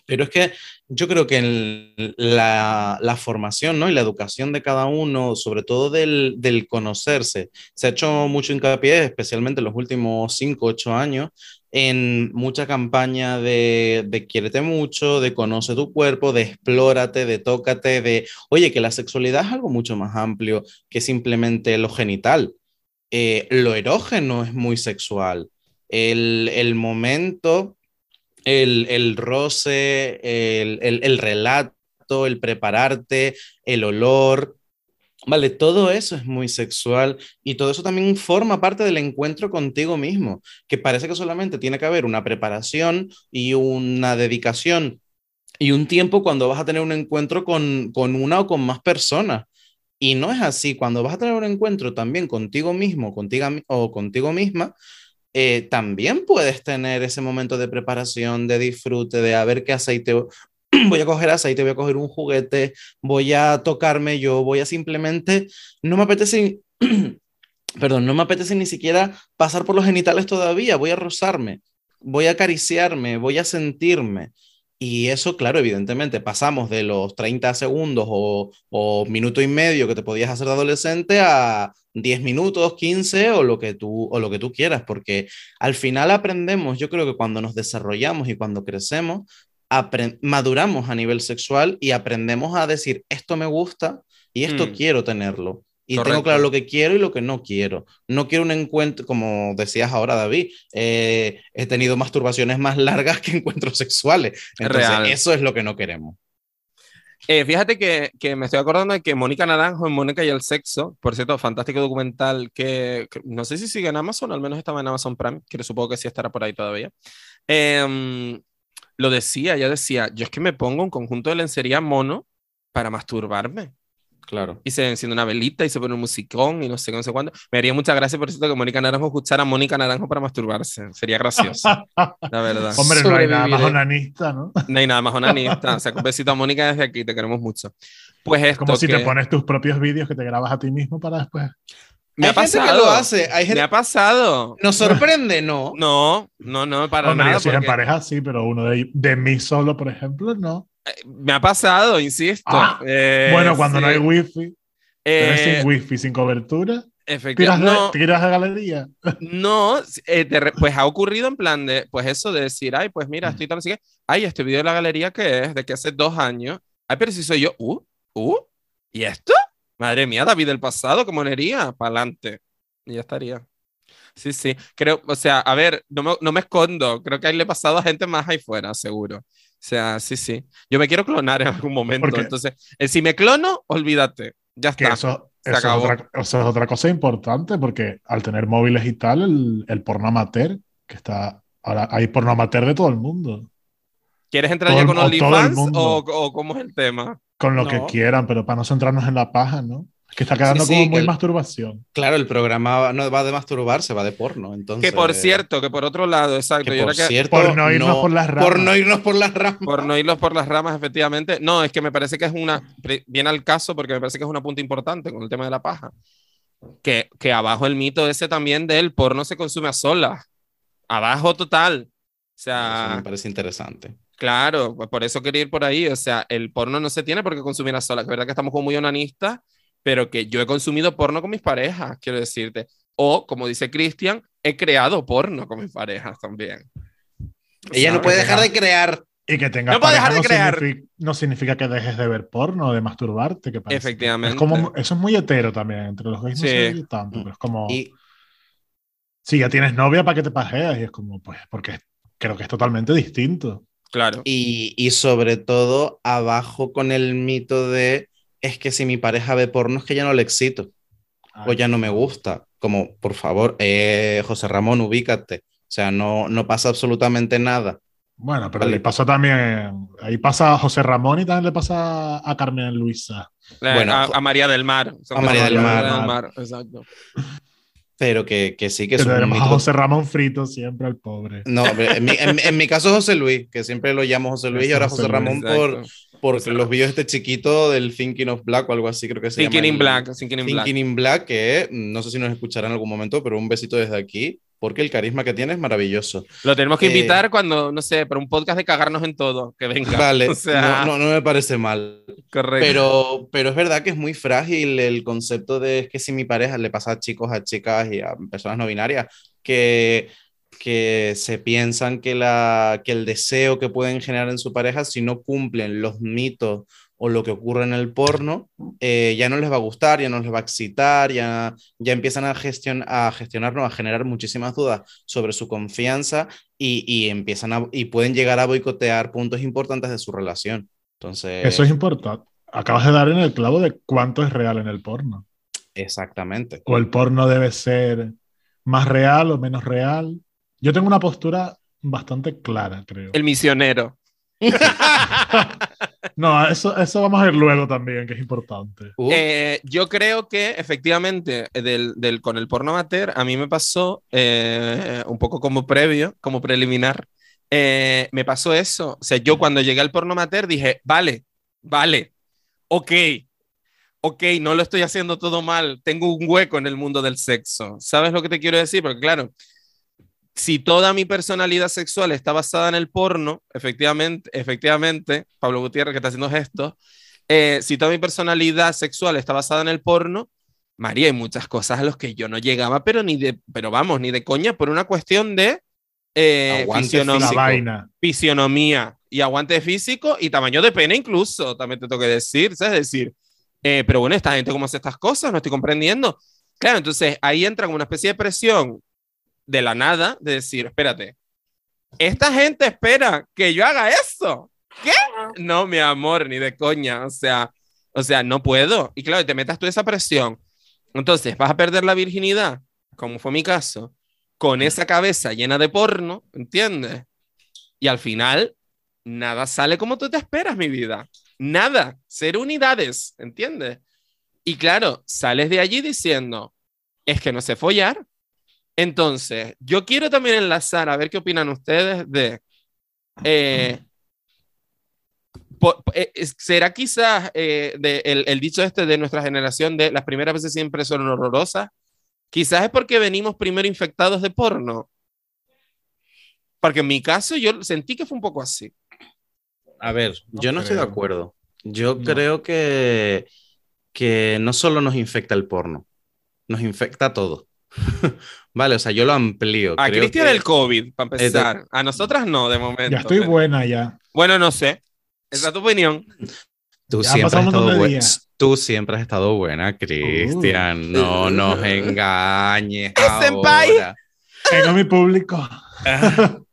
Pero es que yo creo que en la, la formación ¿no? y la educación de cada uno, sobre todo del, del conocerse, se ha hecho mucho hincapié, especialmente en los últimos 5, 8 años, en mucha campaña de, de quiérete mucho, de conoce tu cuerpo, de explórate, de tócate, de, oye, que la sexualidad es algo mucho más amplio que simplemente lo genital. Eh, lo erógeno es muy sexual. El, el momento el, el roce, el, el, el, relato, el prepararte, el olor. Vale, todo eso es muy sexual y todo eso también forma parte del encuentro contigo mismo, que parece que solamente tiene que haber una preparación y una dedicación y un tiempo cuando vas a tener un encuentro con, con una o con más personas. Y no es así, cuando vas a tener un encuentro también contigo mismo contigo, o contigo misma, eh, también puedes tener ese momento de preparación, de disfrute, de a ver qué aceite voy a coger aceite, voy a coger un juguete, voy a tocarme yo, voy a simplemente, no me apetece, perdón, no me apetece ni siquiera pasar por los genitales todavía, voy a rozarme, voy a acariciarme, voy a sentirme. Y eso, claro, evidentemente, pasamos de los 30 segundos o, o minuto y medio que te podías hacer de adolescente a 10 minutos, 15 o lo que tú, o lo que tú quieras, porque al final aprendemos, yo creo que cuando nos desarrollamos y cuando crecemos, maduramos a nivel sexual y aprendemos a decir, esto me gusta y esto mm. quiero tenerlo. Y Correcto. tengo claro lo que quiero y lo que no quiero. No quiero un encuentro, como decías ahora, David, eh, he tenido masturbaciones más largas que encuentros sexuales. Entonces, Real. eso es lo que no queremos. Eh, fíjate que, que, me estoy acordando de que Mónica Naranjo en Mónica y el Sexo, por cierto, fantástico documental que, que, no sé si sigue en Amazon, al menos estaba en Amazon Prime, que supongo que sí estará por ahí todavía. Eh, lo decía, ella decía, yo es que me pongo un conjunto de lencería mono para masturbarme. Claro. Y se enciende una velita y se pone un musicón y no sé qué, no sé cuándo. Me haría mucha gracia, por cierto, que Mónica Naranjo escuchara a Mónica Naranjo para masturbarse. Sería gracioso, la verdad. Hombre, no hay nada más onanista, ¿no? No hay nada más onanista. O sea, un besito a Mónica desde aquí, te queremos mucho. Pues esto Como si que... te pones tus propios vídeos que te grabas a ti mismo para después. Me hay ha gente que pasado. lo hace. Hay Me gente... ha pasado. ¿Nos sorprende? No. No, no, no, para Hombre, nada. si es en porque pareja sí, pero uno de, de mí solo, por ejemplo, no. Me ha pasado, insisto. Ah, Eh, bueno, cuando no sí. hay wifi, te Eh, sin wifi, sin cobertura, tiras efectivamente. de, No, tiras de galería. no eh, re- pues ha ocurrido en plan de, pues eso de decir, ay, pues mira, estoy tan así que, ay, este video de la galería que es, de que hace dos años, ay, pero si soy yo, uh, uh, ¿y esto? Madre mía, David del pasado, ¿cómo leería? Para adelante. Y ya estaría. Sí, sí, creo, o sea, a ver, no me, no me escondo, creo que ahí le he pasado a gente más ahí fuera, seguro. O sea, sí, sí. Yo me quiero clonar en algún momento, entonces, eh, si me clono, olvídate, ya está. eso, se eso es acabó. otra, eso es otra cosa importante porque al tener móviles y tal, el, el porno amateur, que está. Ahora hay porno amateur de todo el mundo. ¿Quieres entrar todo ya con OnlyFans o, o cómo es el tema? Con lo No. que quieran, pero para no centrarnos en la paja, ¿no? Que está quedando Sí, sí, como muy el- masturbación. Claro, el programa no va de masturbarse, va de porno. Entonces, Que por cierto, que por otro lado, exacto, que por cierto, Por no irnos por las ramas. Por no irnos por las ramas. por no irlos por las ramas, efectivamente, no, es que me parece que es una, viene al caso porque me parece que es una punta importante con el tema de la paja. Que, que abajo el mito ese también del porno se consume a solas. Abajo total. O Eso sea, me parece interesante. Claro, por eso quería ir por ahí. O sea, el porno no se tiene por qué consumir a solas. Que es verdad que estamos como muy onanistas, pero que yo he consumido porno con mis parejas, quiero decirte. O, como dice Cristian, he creado porno con mis parejas también. Ella no puede dejar no. de crear. Y que tengas No puedo pareja dejar de crear. significa, no significa que dejes de ver porno o de masturbarte. Que parece. Efectivamente. Es como, eso es muy hetero también. Entre los gays no Sí. se ve tanto, pero es como. Y Si ya tienes novia, ¿para qué te pajeas? Y es como, pues, porque creo que es totalmente distinto. Claro. Y, y sobre todo abajo con el mito de es que si mi pareja ve porno es que ya no le excito o ya no me gusta. Como, por favor, eh, José Ramón, ubícate. O sea, no, no pasa absolutamente nada. Bueno, pero Vale. le pasa también. Ahí pasa a José Ramón y también le pasa a Carmen Luisa. Eh, Bueno, a, a María del Mar. a María del Mar. Exacto. Pero que, que sí que a mito. José Ramón frito siempre al pobre. No, en mi, en- en mi caso José Luis, que siempre lo llamo José Luis y ahora José José Luis, Ramón por, Exacto. por los vídeos este chiquito del Thinking of Black o algo así creo que se Thinking llama. in el- Black. Thinking in Black. Thinking in Black, que no sé si nos escucharán en algún momento, pero un besito desde aquí, porque el carisma que tiene es maravilloso. Lo tenemos que Eh, invitar cuando, no sé, para un podcast de cagarnos en todo. Que venga. Vale, O sea, no, no, no me parece mal. correcto. Pero, pero es verdad que es muy frágil el concepto de es que si mi pareja le pasa a chicos, a chicas y a personas no binarias, que, que se piensan que, la, que el deseo que pueden generar en su pareja, si no cumplen los mitos o lo que ocurre en el porno, eh, ya no les va a gustar, ya no les va a excitar, ya, ya empiezan a, gestion, a gestionar, no, a generar muchísimas dudas sobre su confianza y, y empiezan a, y pueden llegar a boicotear puntos importantes de su relación. Entonces, Eso es importante. Acabas de dar en el clavo de cuánto es real en el porno. exactamente. O el porno debe ser más real o menos real. Yo tengo una postura bastante clara, creo. El misionero. No, eso, eso vamos a ver luego también, que es importante. Uh, Eh, yo creo que efectivamente del, del- con el porno amateur a mí me pasó eh, un poco como previo, como preliminar, eh, me pasó eso. O sea, yo cuando llegué al porno amateur dije, vale, vale, ok, ok, no lo estoy haciendo todo mal, tengo un hueco en el mundo del sexo. ¿Sabes lo que te quiero decir? Porque claro, si toda mi personalidad sexual está basada en el porno, efectivamente, efectivamente, Pablo Gutiérrez que está haciendo gestos, eh, si toda mi personalidad sexual está basada en el porno, María, hay muchas cosas a las que yo no llegaba, pero ni de, pero vamos, ni de coña, por una cuestión de eh, Aguante fisionom- La físico. vaina. fisionomía y aguante físico y tamaño de pene incluso, también te tengo que decir, ¿sabes? Es decir, eh, pero bueno, esta gente cómo hace estas cosas, no estoy comprendiendo. Claro, entonces ahí entra como una especie de presión de la nada, de decir, espérate, esta gente espera que yo haga eso. ¿Qué? No, mi amor, ni de coña, o sea, o sea, no puedo. Y claro, te metas tú esa presión. Entonces, vas a perder la virginidad, como fue mi caso, con esa cabeza llena de porno, ¿entiendes? Y al final, nada sale como tú te esperas, mi vida. Nada. Ser unidades, ¿entiendes? Y claro, sales de allí diciendo, es que no sé follar. Entonces, yo quiero también enlazar, a ver qué opinan ustedes de... eh, eh, ¿Será quizás eh, de el, el dicho este de nuestra generación de las primeras veces siempre son horrorosas? Quizás es porque venimos primero infectados de porno. Porque en mi caso yo sentí que fue un poco así. A ver, No yo no estoy de acuerdo. Yo No. creo que, que no solo nos infecta el porno, nos infecta todo. Vale, o sea, yo lo amplío. A Creo Cristian que- el COVID, para empezar. A nosotras no, de momento. Ya estoy pero- buena ya. Bueno, no sé. Esa es tu opinión. Tú Ya siempre, has estado de buen- días. Tú siempre has estado buena, Cristian. No nos engañes. senpai! ahora. Tengo mi público.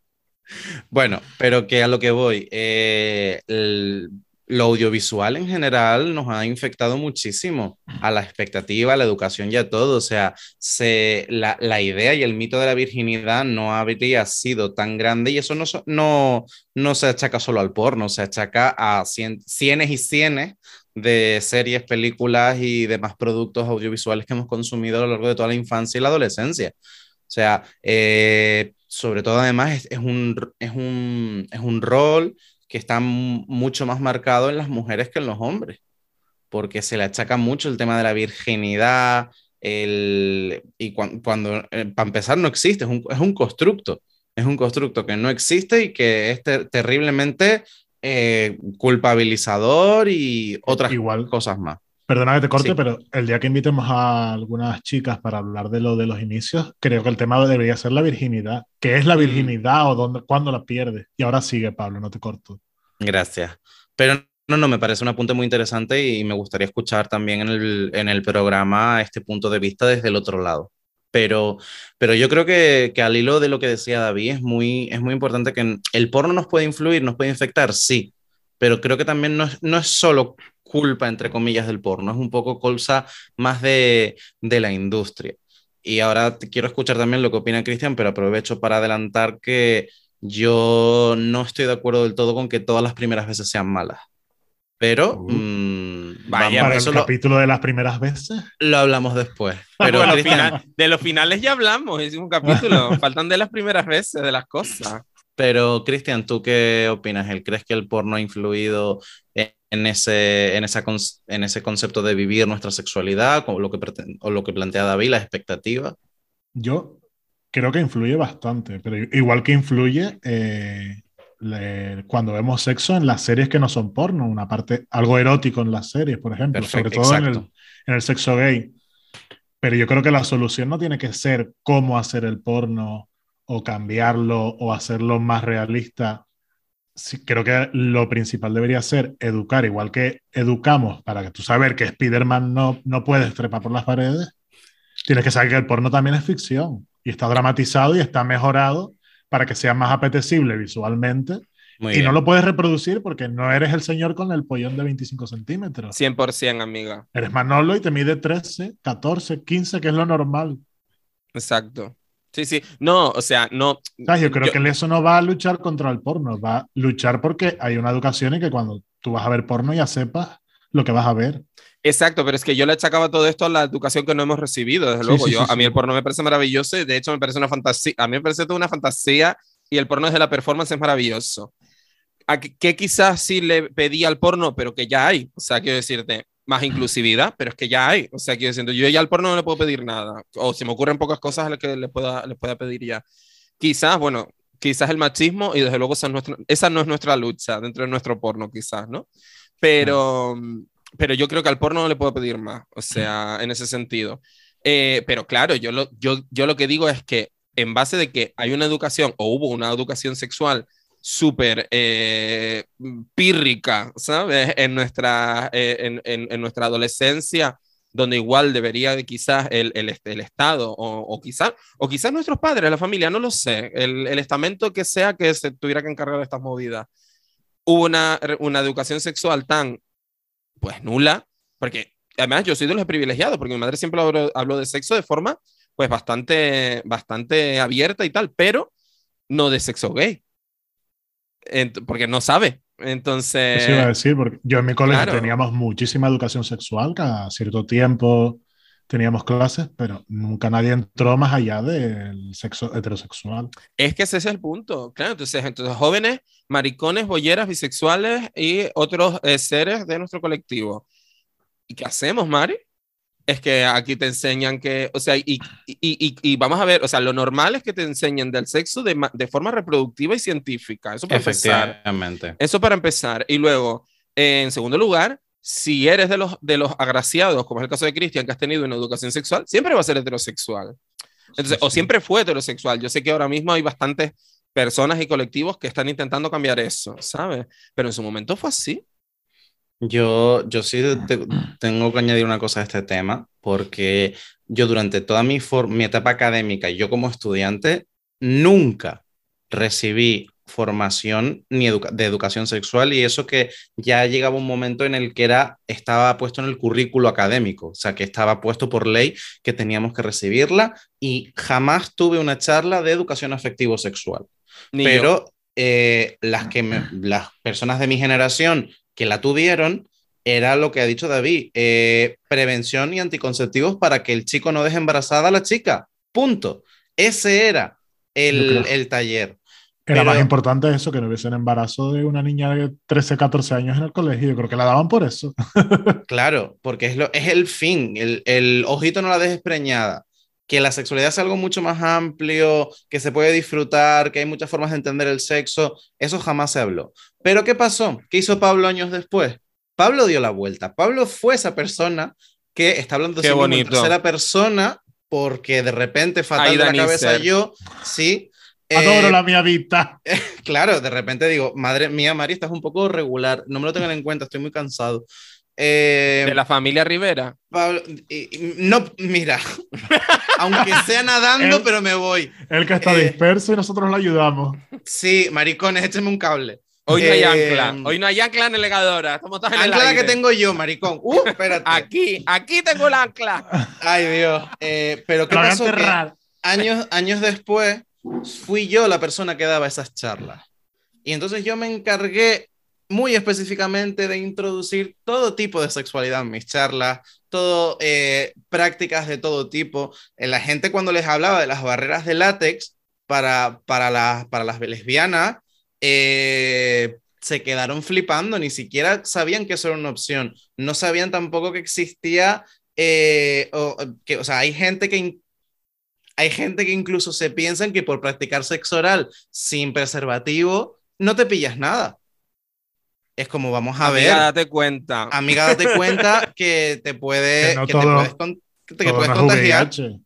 Bueno, pero que a lo que voy, eh, el- lo audiovisual en general nos ha infectado muchísimo a la expectativa, a la educación y a todo. O sea, se, la, la idea y el mito de la virginidad no habría sido tan grande y eso no, no, no se achaca solo al porno, se achaca a cien- cienes y cienes de series, películas y demás productos audiovisuales que hemos consumido a lo largo de toda la infancia y la adolescencia. O sea, eh, sobre todo además es, es un, es, un, es un rol que está mucho más marcado en las mujeres que en los hombres, porque se le achaca mucho el tema de la virginidad, el, y cuan- cuando, eh, para empezar, no existe, es un, es un constructo, es un constructo que no existe y que es ter- terriblemente eh, culpabilizador y otras Igual. cosas más. Perdona que te corte, Sí. pero el día que invitemos a algunas chicas para hablar de lo de los inicios, creo que el tema debería ser la virginidad. ¿Qué es la Mm. virginidad o dónde, cuándo la pierdes? Y ahora sigue, Pablo, no te corto. Gracias. Pero no, no, me parece un apunte muy interesante y me gustaría escuchar también en el, en el programa este punto de vista desde el otro lado. Pero, pero yo creo que, que al hilo de lo que decía David, es muy, es muy importante que el porno nos puede influir, nos puede infectar, sí, pero creo que también no es, no es solo culpa, entre comillas, del porno, es un poco cosa más de, de la industria. Y ahora te quiero escuchar también lo que opina Cristian, pero aprovecho para adelantar que yo no estoy de acuerdo del todo con que todas las primeras veces sean malas. Pero Uh. mm, Vaya, Para el eso lo, capítulo de las primeras veces. lo hablamos después. Pero Bueno, final- de los finales ya hablamos, hicimos un capítulo. Faltan de las primeras veces, de las cosas. pero Cristian, ¿tú qué opinas? ¿Él crees que el porno ha influido en, en ese, en, esa en ese concepto de vivir nuestra sexualidad o lo que, o lo que plantea David, las expectativas? Yo creo que influye bastante, pero igual que influye eh, le- cuando vemos sexo en las series que no son porno, una parte, algo erótico en las series, por ejemplo, Perfecto, sobre todo en el, en el sexo gay. Pero yo creo que la solución no tiene que ser cómo hacer el porno o cambiarlo o hacerlo más realista. Sí, creo que lo principal debería ser educar, igual que educamos para que tú saber que Spider-Man no, no puedes trepar por las paredes, tienes que saber que el porno también es ficción y está dramatizado y está mejorado para que sea más apetecible visualmente Muy y bien. no lo puedes reproducir porque no eres el señor con el pollón de 25 centímetros. 100%, amiga. Eres Manolo y te mide 13, 14, 15, que es lo normal. Exacto. Sí, sí. No, o sea, no. ¿Sabes? Yo creo Yo- que eso no va a luchar contra el porno, va a luchar porque hay una educación y que cuando tú vas a ver porno ya sepas lo que vas a ver. Exacto, pero es que yo le achacaba todo esto a la educación que no hemos recibido, desde Sí, luego. sí, yo, sí, a mí el porno me parece maravilloso y de hecho me parece una fantasía. A mí me parece toda una fantasía y el porno desde la performance es maravilloso. ¿A qué, qué quizás sí le pedía al porno, pero que ya hay? O sea, quiero decirte, más inclusividad, pero es que ya hay. O sea, quiero decirte, yo ya al porno no le puedo pedir nada. O se me ocurren pocas cosas a las que le pueda, le pueda pedir ya. Quizás, bueno, quizás el machismo y desde luego esa, es nuestra, esa no es nuestra lucha dentro de nuestro porno, quizás, ¿no? Pero, pero yo creo que al porno no le puedo pedir más, o sea, en ese sentido. Eh, pero claro, yo lo, yo, yo lo que digo es que en base de que hay una educación o hubo una educación sexual súper eh, pírrica, ¿sabes? En nuestra, eh, en, en, nuestra adolescencia, donde igual debería de quizás el, el, el Estado o, o quizás o quizás nuestros padres, la familia, no lo sé, el, el, estamento que sea que se tuviera que encargar de estas movidas, hubo una, una educación sexual tan, pues, nula, porque además yo soy de los privilegiados, porque mi madre siempre habló, habló de sexo de forma, pues, bastante, bastante abierta y tal, pero no de sexo gay porque no sabe. Entonces. Eso iba a decir, porque yo en mi colegio Claro. teníamos muchísima educación sexual, cada cierto tiempo teníamos clases, pero nunca nadie entró más allá del sexo heterosexual. Es que ese es el punto. Claro, entonces, entonces jóvenes, maricones, bolleras, bisexuales y otros eh, seres de nuestro colectivo. ¿Y qué hacemos, Mari? Es que aquí te enseñan que, o sea, y, y, y, y vamos a ver, o sea, lo normal es que te enseñen del sexo de, de forma reproductiva y científica. Eso para empezar. Eso para empezar. Y luego, en segundo lugar, si eres de los, de los agraciados, como es el caso de Cristian, que has tenido una educación sexual, siempre va a ser heterosexual. Entonces, o siempre fue heterosexual. Yo sé que ahora mismo hay bastantes personas y colectivos que están intentando cambiar eso, ¿sabes? Pero en su momento fue así. Yo, yo sí te- tengo que añadir una cosa a este tema, porque yo durante toda mi, for- mi etapa académica, yo como estudiante, nunca recibí formación ni educa- de educación sexual y eso que ya llegaba un momento en el que era, estaba puesto en el currículo académico, o sea, que estaba puesto por ley que teníamos que recibirla y jamás tuve una charla de educación afectivo-sexual Ni yo. pero eh, las, que me- las personas de mi generación que la tuvieron era lo que ha dicho David, eh, prevención y anticonceptivos para que el chico no deje embarazada a la chica. Punto. Ese era el, el taller. Era Pero- más importante eso que no hubiese un embarazo de una niña de 13, 14 años en el colegio. Yo creo que la daban por eso. Claro, porque es, lo, es el fin, el, el ojito no la dejes preñada. Que la sexualidad es algo mucho más amplio, que se puede disfrutar, que hay muchas formas de entender el sexo, eso jamás se habló. Pero ¿qué pasó? ¿Qué hizo Pablo años después? Pablo dio la vuelta. Pablo fue esa persona que está hablando de en bonito. tercera persona porque de repente fatal Ahí, de la cabeza yo, sí. Adoro eh, la mía vista. Claro, de repente digo, madre mía, Mari, estás un poco regular, no me lo tengan en cuenta, estoy muy cansado. Eh, De la familia Rivera. Pablo, y- y- no, mira, aunque sea nadando, Él- pero me voy. El que está eh, disperso y nosotros lo ayudamos. Sí, maricones, écheme un cable. Hoy no hay Eh, ancla. Hoy no hay ancla en legadora. Estamos en el Ancla la que aire. tengo yo, maricón. Uh, espérate. Aquí, aquí tengo el ancla. Ay, Dios. Eh, pero ¿qué pasó? Que años, años después, fui yo la persona que daba esas charlas. Y entonces yo me encargué muy específicamente de introducir todo tipo de sexualidad en mis charlas, todo, eh, prácticas de todo tipo. Eh, La gente cuando les hablaba de las barreras de látex para, para, las, para las lesbianas, eh, se quedaron flipando, ni siquiera sabían que eso era una opción, no sabían tampoco que existía, o, que, o sea, hay gente que hay gente que incluso se piensan que por practicar sexo oral sin preservativo no te pillas nada. Es como vamos a Amiga, ver, date cuenta. amiga, date cuenta que te puede, Que no que te puedes, con- que te Todo puedes no es contagiar. VIH.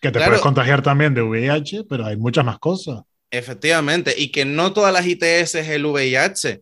Que te Claro. puedes contagiar también de VIH, pero hay muchas más cosas. Efectivamente, y que no todas las ITS es el VIH,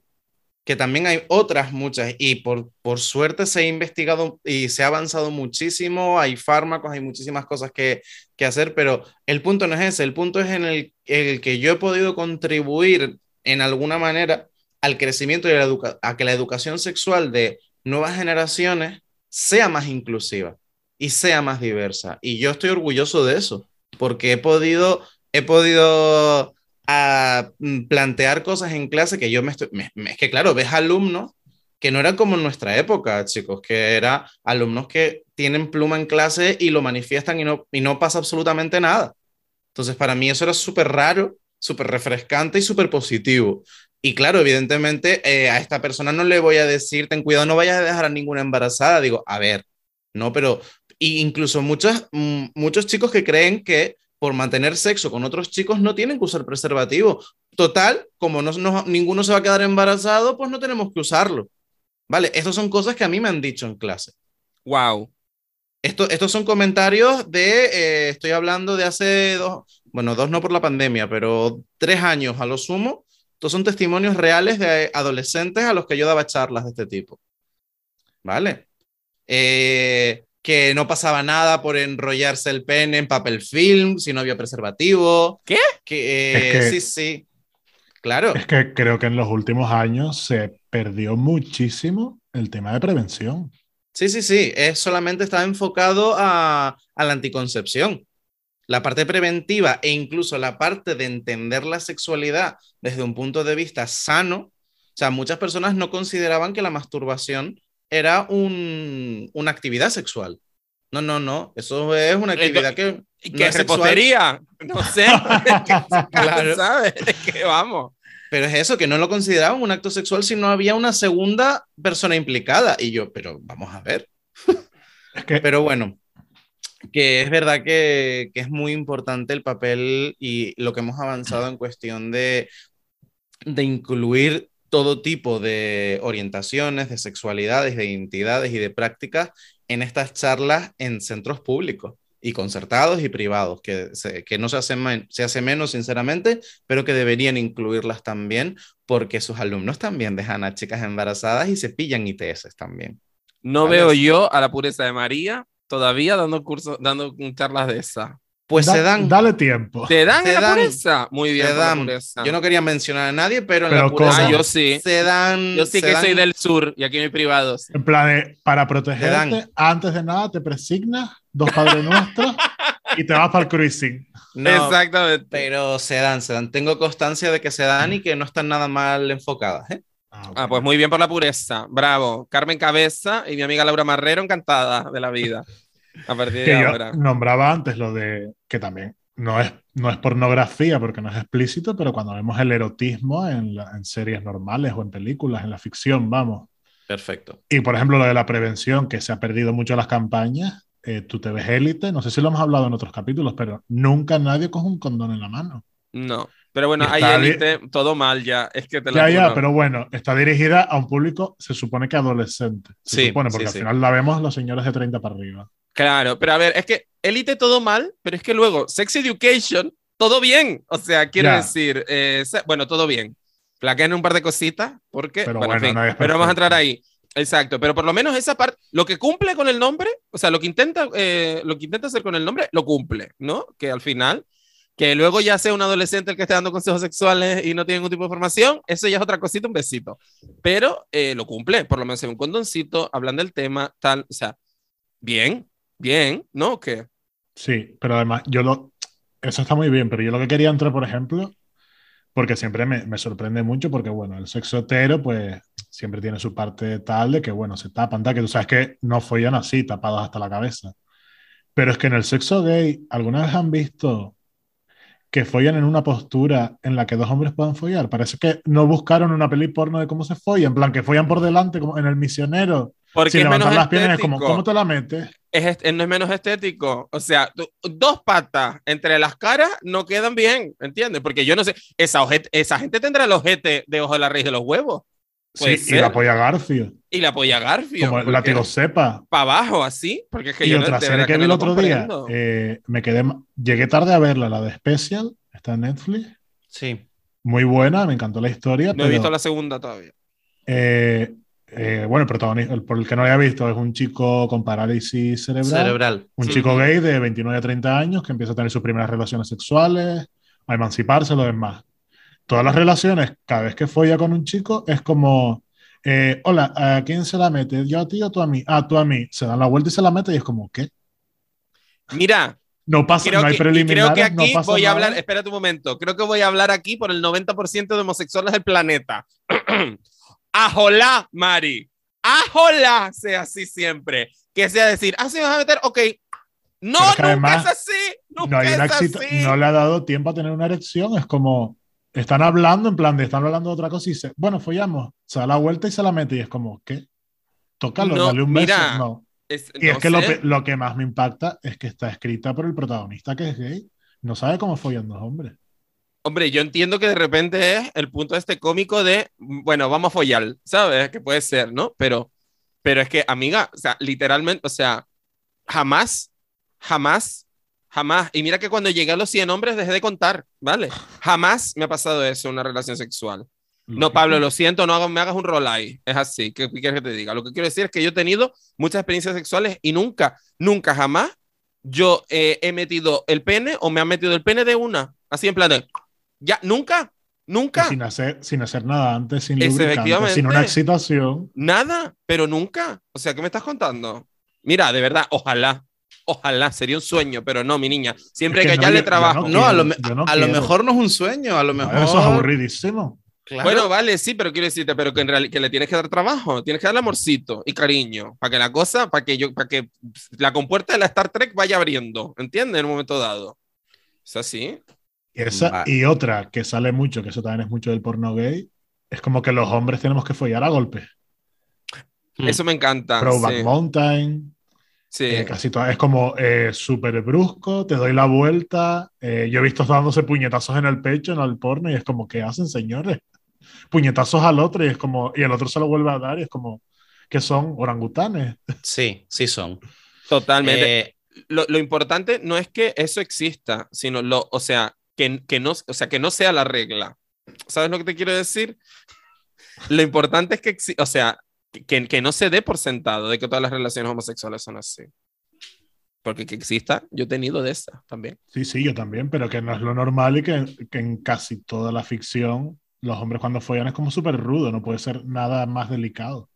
que también hay otras muchas, y por, por suerte se ha investigado y se ha avanzado muchísimo, hay fármacos, hay muchísimas cosas que, que hacer, pero el punto no es ese, el punto es en el, el que yo he podido contribuir en alguna manera al crecimiento y a, la a que la educación sexual de nuevas generaciones sea más inclusiva y sea más diversa. Y yo estoy orgulloso de eso, porque he podido, he podido ah, mm, plantear cosas en clase que yo me estoy... me- es que claro, ves alumnos que no eran como en nuestra época, chicos, que eran alumnos que tienen pluma en clase y lo manifiestan y no, y no pasa absolutamente nada. Entonces, para mí eso era súper raro, súper refrescante y súper positivo. Y claro, evidentemente eh, a esta persona no le voy a decir, ten cuidado, no vayas a dejar a ninguna embarazada. Digo, a ver, no, pero y incluso muchos, mm, muchos chicos que creen que por mantener sexo con otros chicos no tienen que usar preservativo. Total, como no, no- ninguno se va a quedar embarazado, pues no tenemos que usarlo. Vale, estas son cosas que a mí me han dicho en clase. Wow. Esto, estos son comentarios de, eh, estoy hablando de hace dos, bueno, dos no por la pandemia, pero tres años a lo sumo. Estos son testimonios reales de adolescentes a los que yo daba charlas de este tipo. ¿Vale? Eh, que no pasaba nada por enrollarse el pene en papel film si no había preservativo. ¿Qué? Que, Es eh, que- Sí, sí. Claro. Es que creo que en los últimos años se perdió muchísimo el tema de prevención. Sí, sí, sí, es solamente está enfocado a, a la anticoncepción. La parte preventiva e incluso la parte de entender la sexualidad desde un punto de vista sano. O sea, muchas personas no consideraban que la masturbación era un- una actividad sexual. No, no, no, eso es una actividad que... ¿Y No qué es sexual. repostería? No sé. Claro. ¿Sabes? Es que vamos. Pero es eso, que no lo consideraban un acto sexual si no había una segunda persona implicada. Y yo, pero vamos a ver. Es que Pero bueno, que es verdad que, que es muy importante el papel y lo que hemos avanzado en cuestión de, de incluir todo tipo de orientaciones, de sexualidades, de identidades y de prácticas en estas charlas en centros públicos y concertados y privados, que, se, que no se hace, se hace menos, sinceramente, pero que deberían incluirlas también, porque sus alumnos también dejan a chicas embarazadas y se pillan ITS también. No ¿Vale? veo yo a la pureza de María todavía dando cursos, dando charlas de esa. Pues Da- se dan. Dale tiempo. ¿Te dan Se la dan- pureza? Muy bien, se la dan. Yo no quería mencionar a nadie, pero en Pero la pureza. Ah, yo sí. se dan. Yo sí que soy dan- del sur y aquí no hay privados. En plan, de, para dan. protegerte, antes de nada te presignas, dos padres nuestros, y te vas para el cruising. No, Exactamente. pero se dan, se dan. Tengo constancia de que se dan y que no están nada mal enfocadas. ¿eh? Ah, pues muy bien por la pureza. Bravo. Carmen Cabeza y mi amiga Laura Marrero, encantada de la vida. A partir Que de yo ahora. nombraba antes lo de que también no es, no es pornografía porque no es explícito, pero cuando vemos el erotismo en, la- en series normales o en películas, en la ficción, vamos. Perfecto. Y por ejemplo, lo de la prevención, que se ha perdido mucho en las campañas. eh, tú te ves élite, no sé si lo hemos hablado en otros capítulos, pero nunca nadie coge un condón en la mano. No. Pero bueno, bien. élite, todo mal ya. Es que te Ya, ya, pero bueno, está dirigida a un público, se supone que adolescente. Se Sí, supone, porque sí, al sí. final la vemos los señores de 30 para arriba. Claro, pero a ver, es que élite todo mal, pero es que luego Sex Education, todo bien. O sea, quiero Ya. decir, eh, bueno, todo bien. Plaqueen un par de cositas, porque, Pero bueno, en bueno, fin, nadie es pero vamos a entrar ahí. Exacto, pero por lo menos esa parte, lo que cumple con el nombre, o sea, lo que intenta, eh, lo que intenta hacer con el nombre, lo cumple, ¿no? Que al final, que luego ya sea un adolescente el que esté dando consejos sexuales y no tiene ningún tipo de formación, eso ya es otra cosita, un besito. Pero eh, lo cumple, por lo menos en un condoncito, hablan del tema, tal, o sea, bien, bien, ¿no? Que Sí, pero además, yo lo. Eso está muy bien, pero yo lo que quería entrar, por ejemplo, porque siempre me, me sorprende mucho, porque bueno, el sexo hetero, pues siempre tiene su parte tal de que, bueno, se tapan, que tú sabes que no follan así, tapados hasta la cabeza. Pero es que en el sexo gay, ¿alguna vez han visto que follan en una postura en la que dos hombres puedan follar? Parece que no buscaron una peli porno de cómo se follan, en plan que follan por delante, como en el misionero. porque Sin es menos las piernas, como. ¿cómo te la metes? es, no es menos estético. O sea, tú- dos patas entre las caras no quedan bien, ¿entiendes? Porque yo no sé, esa, esa gente tendrá el ojete debajo de la raíz de los huevos Puede Sí, y la polla Garfio. y la polla Garfio. como el látigo cepa. Para abajo, así. Porque es que Y yo no- otra de serie que vi no el otro día, eh, me quedé, llegué tarde a verla, la de Special, está en Netflix, Sí. muy buena, me encantó la historia, no he visto la segunda todavía. eh, eh, bueno, el protagonista, el- por el que no lo haya visto, es un chico con parálisis cerebral, Cerebral. un Sí. chico gay de 29 a 30 años que empieza a tener sus primeras relaciones sexuales, a emanciparse, lo demás. Todas las relaciones, cada vez que folla con un chico, es como, eh, hola, ¿a quién se la mete? ¿Yo a ti o tú a mí? Ah, tú a mí. Se dan la vuelta y se la mete y es como, ¿qué? Mira, No pasa, creo no hay que, y creo preliminares, que no aquí pasa voy a nada. hablar, espérate un momento, creo que voy a hablar aquí por el 90% de homosexuales del planeta. Ajolá, Mari. Ajolá, sea así siempre. Que sea decir, ah, sí, vas a meter, ok. No, nunca además es así. Nunca no, hay una es así. no le ha dado tiempo a tener una erección. Es como, están hablando en plan de, están hablando de otra cosa y dice, bueno, follamos. Se da la vuelta y se la mete y es como, ¿qué? Tócalo, No, dale un mira, beso. No. Es- Y es no que lo, lo que más me impacta es que está escrita por el protagonista que es gay. No sabe cómo follan dos hombres. Hombre, yo entiendo que de repente es el punto de este cómico de, bueno, vamos a follar, ¿sabes? Que puede ser, ¿no? Pero, pero es que, amiga, o sea, literalmente, o sea, jamás, jamás, jamás. Y mira que cuando llegué a los 100 hombres dejé de contar, ¿vale? Jamás me ha pasado eso en una relación sexual. No, Pablo, lo siento, no hagas- me hagas un rol ahí. Es así, ¿qué, quieres que te diga? Lo que quiero decir es que yo he tenido muchas experiencias sexuales y nunca, nunca, jamás yo eh, he metido el pene o me han metido el pene de una. Así en plan de, ya, nunca, nunca, sin hacer, sin hacer nada antes, sin lubricante, sin una excitación. nada, pero nunca. O sea, ¿qué me estás contando? Mira, de verdad, ojalá, ojalá, sería un sueño, pero no, mi niña. Siempre Es que que no, yo- yo trabajo. no No, a lo, no a lo quiero. mejor no es un sueño, a lo mejor. Eso es aburridísimo. Claro. Bueno, vale, sí, pero quiero decirte, pero que en realidad que le tienes que dar trabajo, tienes que darle amorcito y cariño, para que la cosa, para que yo, para que la compuerta de la Star Trek vaya abriendo, ¿entiendes? En un momento dado. Es así. Y, esa, Vale. y otra que sale mucho, que eso también es mucho del porno gay, es como que los hombres tenemos que follar a golpes. Eso me encanta. Throwback sí. Mountain. Sí. Eh, casi es como eh, súper brusco, te doy la vuelta. eh, yo he visto dándose puñetazos en el pecho en el porno y es como, ¿qué hacen, señores? Puñetazos al otro y es como, y el otro se lo vuelve a dar y es como, ¿qué son? Orangutanes. Sí, sí son. Totalmente. Eh, lo, lo importante no es que eso exista, sino lo, o sea, que, que no, o sea, que no sea la regla. ¿Sabes lo que te quiero decir? Lo importante es que, o sea, que, que no se dé por sentado de que todas las relaciones homosexuales son así. Porque que exista, yo he tenido de esas también. Sí, sí, yo también, pero que no es lo normal y que, que en casi toda la ficción los hombres cuando follan es como súper rudo, no puede ser nada más delicado.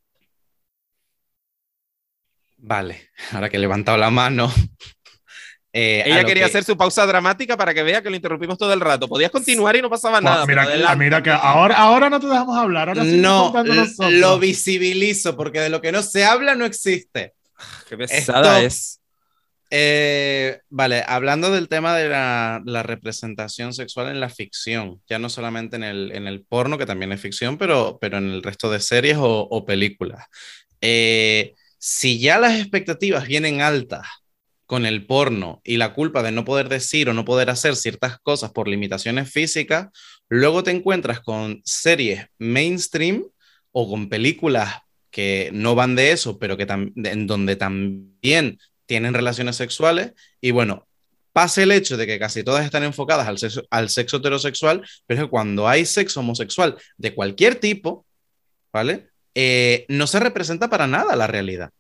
Vale, ahora que he levantado la mano. Eh, Ella quería que- hacer su pausa dramática para que vea que lo interrumpimos todo el rato. Podías continuar y no pasaba nada. Mira, adelante. mira que ahora, ahora no te dejamos hablar, ahora No, lo visibilizo porque de lo que no se habla no existe. Qué pesada Esto- es. Eh, vale, hablando del tema de la, la representación sexual en la ficción, ya no solamente en el, en el porno, que también es ficción, pero, pero en el resto de series o, o películas. Eh, si ya las expectativas vienen altas con el porno y la culpa de no poder decir o no poder hacer ciertas cosas por limitaciones físicas, luego te encuentras con series mainstream o con películas que no van de eso, pero que en donde también tienen relaciones sexuales y bueno, pasa el hecho de que casi todas están enfocadas al sexo, al sexo heterosexual, pero es que cuando hay sexo homosexual de cualquier tipo, ¿vale? Eh, no se representa para nada la realidad.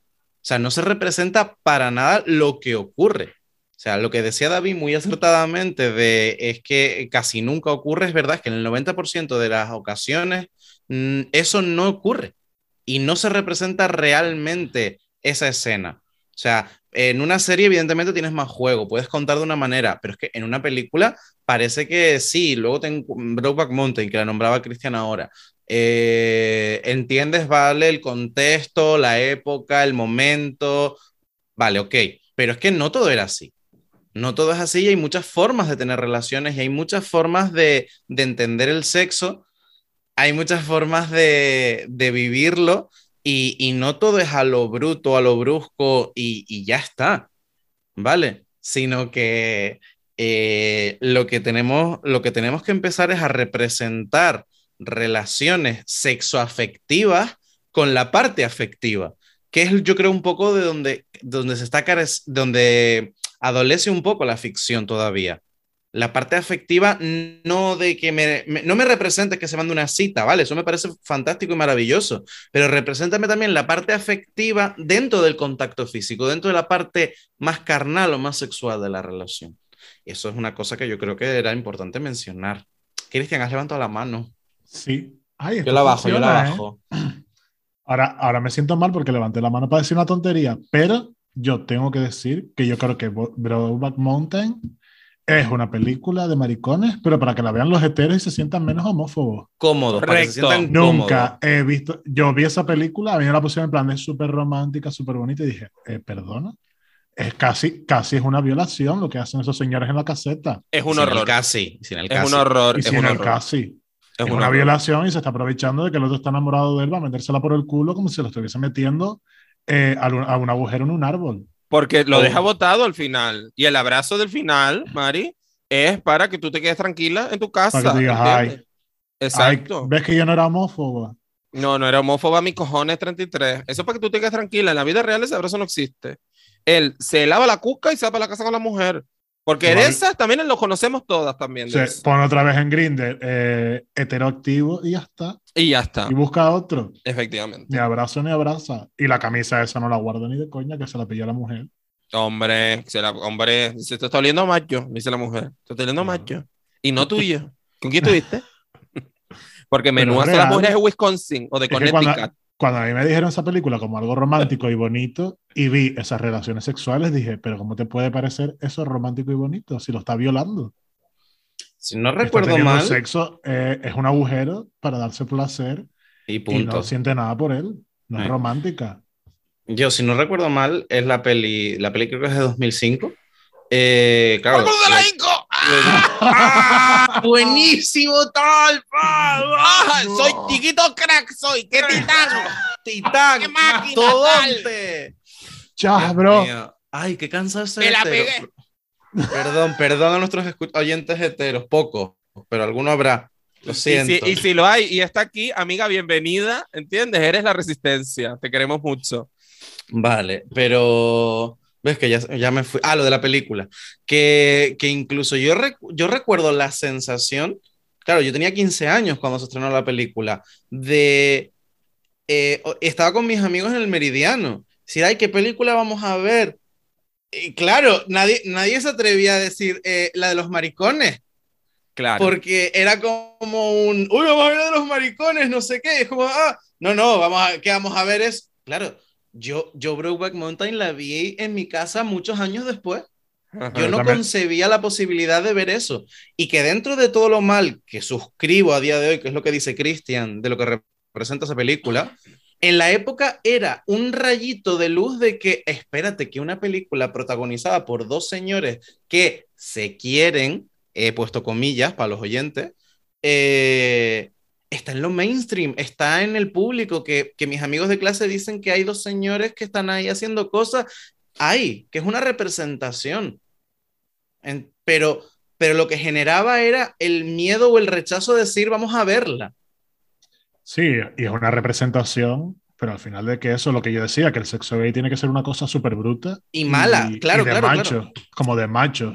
O sea, no se representa para nada lo que ocurre. O sea, lo que decía David muy acertadamente de es que casi nunca ocurre, es verdad, es que en el 90% de las ocasiones mm, eso no ocurre y no se representa realmente esa escena. O sea, en una serie evidentemente tienes más juego, puedes contar de una manera, pero es que en una película parece que sí, luego ten Brokeback Mountain, que la nombraba Cristian ahora, eh, entiendes, vale, el contexto, la época, el momento, vale, ok, pero es que no todo era así. No todo es así y hay muchas formas de tener relaciones y hay muchas formas de, de entender el sexo, hay muchas formas de, de vivirlo y, y no todo es a lo bruto, a lo brusco y, y ya está, ¿vale? Sino que eh, lo, que tenemos, lo que tenemos que empezar es a representar relaciones sexoafectivas con la parte afectiva, que es yo creo un poco de donde, donde se está donde adolece un poco la ficción todavía. La parte afectiva, no de que me, no me represente que se mande una cita, ¿vale? Eso me parece fantástico y maravilloso, pero represéntame también la parte afectiva dentro del contacto físico, dentro de la parte más carnal o más sexual de la relación. Eso es una cosa que yo creo que era importante mencionar. Cristian, has levantado la mano. Sí. Ay, Yo la bajo, yo la funciona, ¿eh? bajo. Ahora, ahora me siento mal porque levanté la mano para decir una tontería, pero yo tengo que decir que yo creo que Brokeback Mountain es una película de maricones, pero para que la vean los heteros y se sientan menos homófobos. Cómodos, para que se Correcto. sientan Nunca cómodos. he visto, yo vi esa película, a mí me la pusieron en plan de súper romántica, súper bonita y dije, eh, perdona, es casi, casi es una violación lo que hacen esos señores en la caseta. Es un Sin el horror. casi, sin el Es casi. un horror. Y Es sin un el horror. casi. Es Es un una violación y se está aprovechando de que el otro está enamorado de él, va a metérsela por el culo como si lo estuviese metiendo eh, a, un, a un agujero en un árbol. Porque lo Oh. deja botado al final. Y el abrazo del final, Mari, es para que tú te quedes tranquila en tu casa. Para que digas. Ay, Exacto. ¿Ves que yo no era homófoba? No, no era homófoba, mi cojones 33. Eso es para que tú te quedes tranquila. En la vida real ese abrazo no existe. Él se lava la cuca y se va para la casa con la mujer. Porque de esas también lo conocemos todas también. eso. pone otra vez en Grindr, eh, heteroactivo y ya está. Y ya está, Y busca otro. efectivamente. Ni abrazo ni abraza. Y la camisa esa no la guardo ni de coña, que se la pilló la mujer. Hombre, se la- hombre, se te está oliendo macho, dice la mujer. Te está oliendo macho. Y no tuyo. ¿Con quién tuviste? Porque son las mujeres de Wisconsin o de Es que Connecticut. cuando, cuando a mí me dijeron esa película como algo romántico y bonito y vi esas relaciones sexuales, dije, pero ¿cómo te puede parecer eso romántico y bonito si lo está violando? Si no recuerdo mal, sexo eh, es un agujero para darse placer y y punto. no siente nada por él. No es romántica. Yo, si no recuerdo mal, es la peli, la peli creo que es de 2005. Eh, claro, ¡Vamos de la- Inco! ¡Ah! buenísimo tal, ¡Ah! Soy chiquito crack, soy. ¡Qué titán! titán, ¡Qué máquina, mastodonte. Ya, Dios bro. mío. Ay, qué cansado ese Me la pegué. Perdón, perdón a nuestros oyentes heteros, pocos, pero alguno habrá. Lo Y siento. si, y si lo hay y está aquí, amiga, bienvenida, ¿entiendes? Eres la resistencia, te queremos mucho. Vale, pero ves que ya, ya me fui. Ah, lo de la película. Que, que incluso yo, recu- yo recuerdo la sensación, claro, yo tenía 15 años cuando se estrenó la película, de... eh, estaba con mis amigos en el Meridiano. Decir, ay, ¿qué película vamos a ver? Y claro, nadie, nadie se atrevía a decir eh, la de los maricones. Claro. Porque era como un, uy, vamos a ver de los maricones, no sé qué. Es como, ah, no, no, vamos a, ¿qué vamos a ver? Es, claro, yo, yo Brokeback Mountain la vi en mi casa muchos años después. Ajá. Yo no también. concebía la posibilidad de ver eso. Y que dentro de todo lo mal que suscribo a día de hoy, que es lo que dice Christian, de lo que representa esa película, en la época era un rayito de luz de que, espérate, que una película protagonizada por dos señores que se quieren, he puesto comillas para los oyentes, eh, está en lo mainstream, está en el público, que, que mis amigos de clase dicen que hay dos señores que están ahí haciendo cosas, hay, que es una representación. En- pero, pero lo que generaba era el miedo o el rechazo de decir, vamos a verla. Sí, y es una representación, pero al final de que eso, lo que yo decía, que el sexo gay tiene que ser una cosa súper bruta. Y mala, claro, de claro, macho, claro. Como de macho.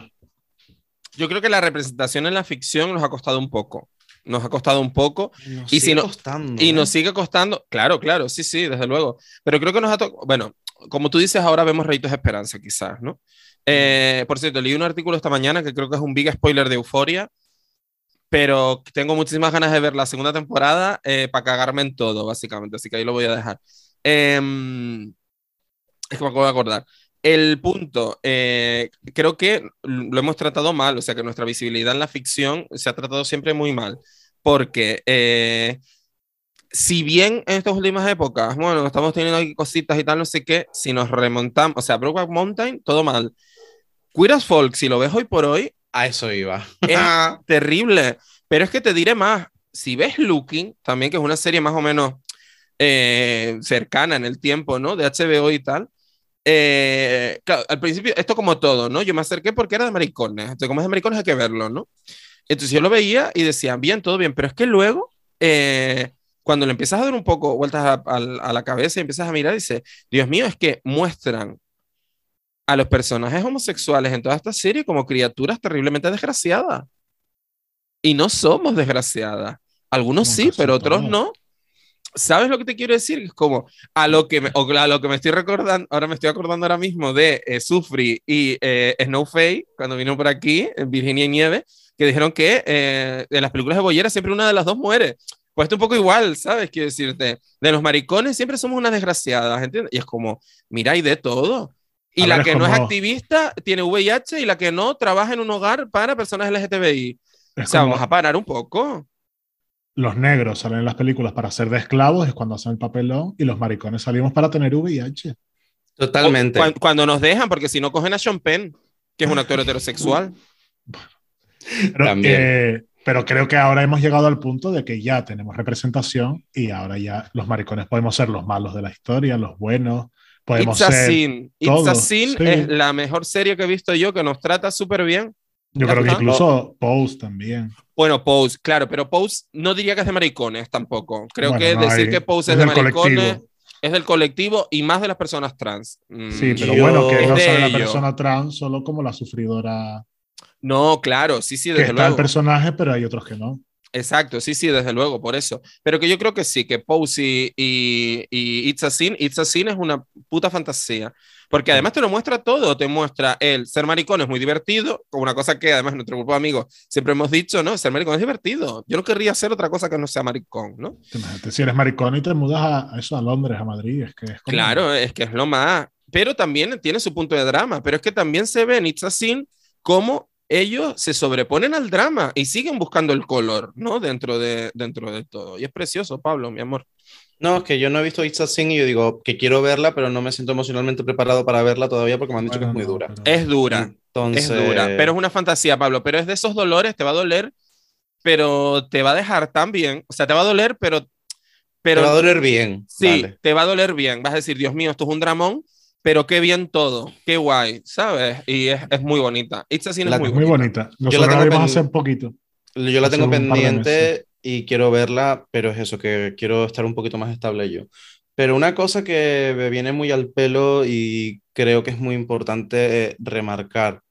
Yo creo que la representación en la ficción nos ha costado un poco. Nos ha costado un poco Nos Y si sigue no- costando, y ¿eh? nos sigue costando. Claro, claro, sí, sí, desde luego. Pero creo que nos ha tocado. Bueno, como tú dices, ahora vemos rayitos de esperanza, quizás, ¿no? Eh, por cierto, leí un artículo esta mañana que creo que es un big spoiler de Euforia, pero tengo muchísimas ganas de ver la segunda temporada para cagarme en todo, básicamente, así que ahí lo voy a dejar. Em, es que me acabo de acordar. El punto, eh, creo que lo hemos tratado mal, o sea que nuestra visibilidad en la ficción se ha tratado siempre muy mal, porque eh, si bien en estas últimas épocas, bueno, estamos teniendo aquí cositas y tal, no sé qué, si nos remontamos, o sea, Brokeback Mountain, todo mal. Queer as Folk, si lo ves hoy por hoy, A eso iba. es terrible. Pero es que te diré más, si ves Looking, también que es una serie más o menos eh, cercana en el tiempo, ¿no? De HBO y tal. Eh, claro, al principio, esto como todo, ¿no? Yo me acerqué porque era de maricones. Entonces, como es de maricones, hay que verlo, ¿no? Entonces yo lo veía y decía, bien, todo bien, pero es que luego, eh, cuando le empiezas a dar un poco vueltas a, a- a la cabeza y empiezas a mirar, dice, Dios mío, es que muestran a los personajes homosexuales en toda esta serie como criaturas terriblemente desgraciadas. Y no somos desgraciadas. Algunos Nunca sí, pero otros no. ¿Sabes lo que te quiero decir? Es como a lo que me, o a lo que me estoy recordando, ahora me estoy acordando ahora mismo de eh, Sufri y eh, Snowfay, cuando vino por aquí, Virginia y Nieve, que dijeron que eh, en las películas de Boyera siempre una de las dos muere. Pues esto un poco igual, ¿sabes? Quiero decirte, de los maricones siempre somos unas desgraciadas, ¿entiendes? Y es como, mira, hay de todo. Y A la ver, que no es activista tiene VIH y la que no trabaja en un hogar para personas LGTBI. Es O sea, como vamos a parar un poco. Los negros salen en las películas para ser de esclavos, es cuando hacen el papelón, y los maricones salimos para tener VIH. Totalmente. Cuando, cuando nos dejan, porque si no cogen a Sean Penn, que es un actor heterosexual. Pero, También. eh, pero creo que ahora hemos llegado al punto de que ya tenemos representación y ahora ya los maricones podemos ser los malos de la historia, los buenos, podemos It's a ser... Sin. It's a Sin sí. es la mejor serie que he visto yo, que nos trata súper bien. Yo creo que está. incluso Pose también. Bueno, Pose, claro, pero Pose no diría que es de maricones tampoco. Creo Bueno, que no decir hay- que Pose es, es de maricones colectivo. es del colectivo y más de las personas trans. Mm, Sí, pero Yo- bueno, que no de sabe la ello. persona trans solo como la sufridora No, claro, sí, sí, que desde está luego. el personaje, pero hay otros que no. Exacto, sí, sí, desde luego, por eso. Pero que yo creo que sí, que Pose y, y, y It's a Sin, It's a Sin es una puta fantasía. Porque además te lo muestra todo, te muestra el ser maricón es muy divertido, como una cosa que además nuestro grupo de amigos siempre hemos dicho, ¿no? Ser maricón es divertido. Yo no querría hacer otra cosa que no sea maricón, ¿no? Imagínate, si eres maricón y te mudas a, a eso, a Londres, a Madrid, es que es como- Claro, es que es lo más. Pero también tiene su punto de drama, pero es que también se ve en It's a Sin cómo ellos se sobreponen al drama y siguen buscando el color, ¿no? Dentro de, dentro de todo. Y es precioso, Pablo, mi amor. No, es que yo no he visto It's a Sin y yo digo que quiero verla, pero no me siento emocionalmente preparado para verla todavía porque me han dicho Bueno, que es muy dura. pero- Es dura, Entonces, es dura, pero es una fantasía, Pablo. Pero es de esos dolores, te va a doler, pero te va a dejar tan bien. O sea, te va a doler, pero. te pero va a doler bien. Sí, Vale. te va a doler bien. Vas a decir, Dios mío, esto es un dramón, pero qué bien todo, qué guay, ¿sabes? Y es, es muy bonita. It's a Sin La- es muy, muy bonita. bonita. Nosotros tengo la vimos pen- hace poquito. Yo la Hace tengo pendiente y quiero verla, pero es eso, que quiero estar un poquito más estable yo. Pero una cosa que me viene muy al pelo y creo que es muy importante eh, remarcar,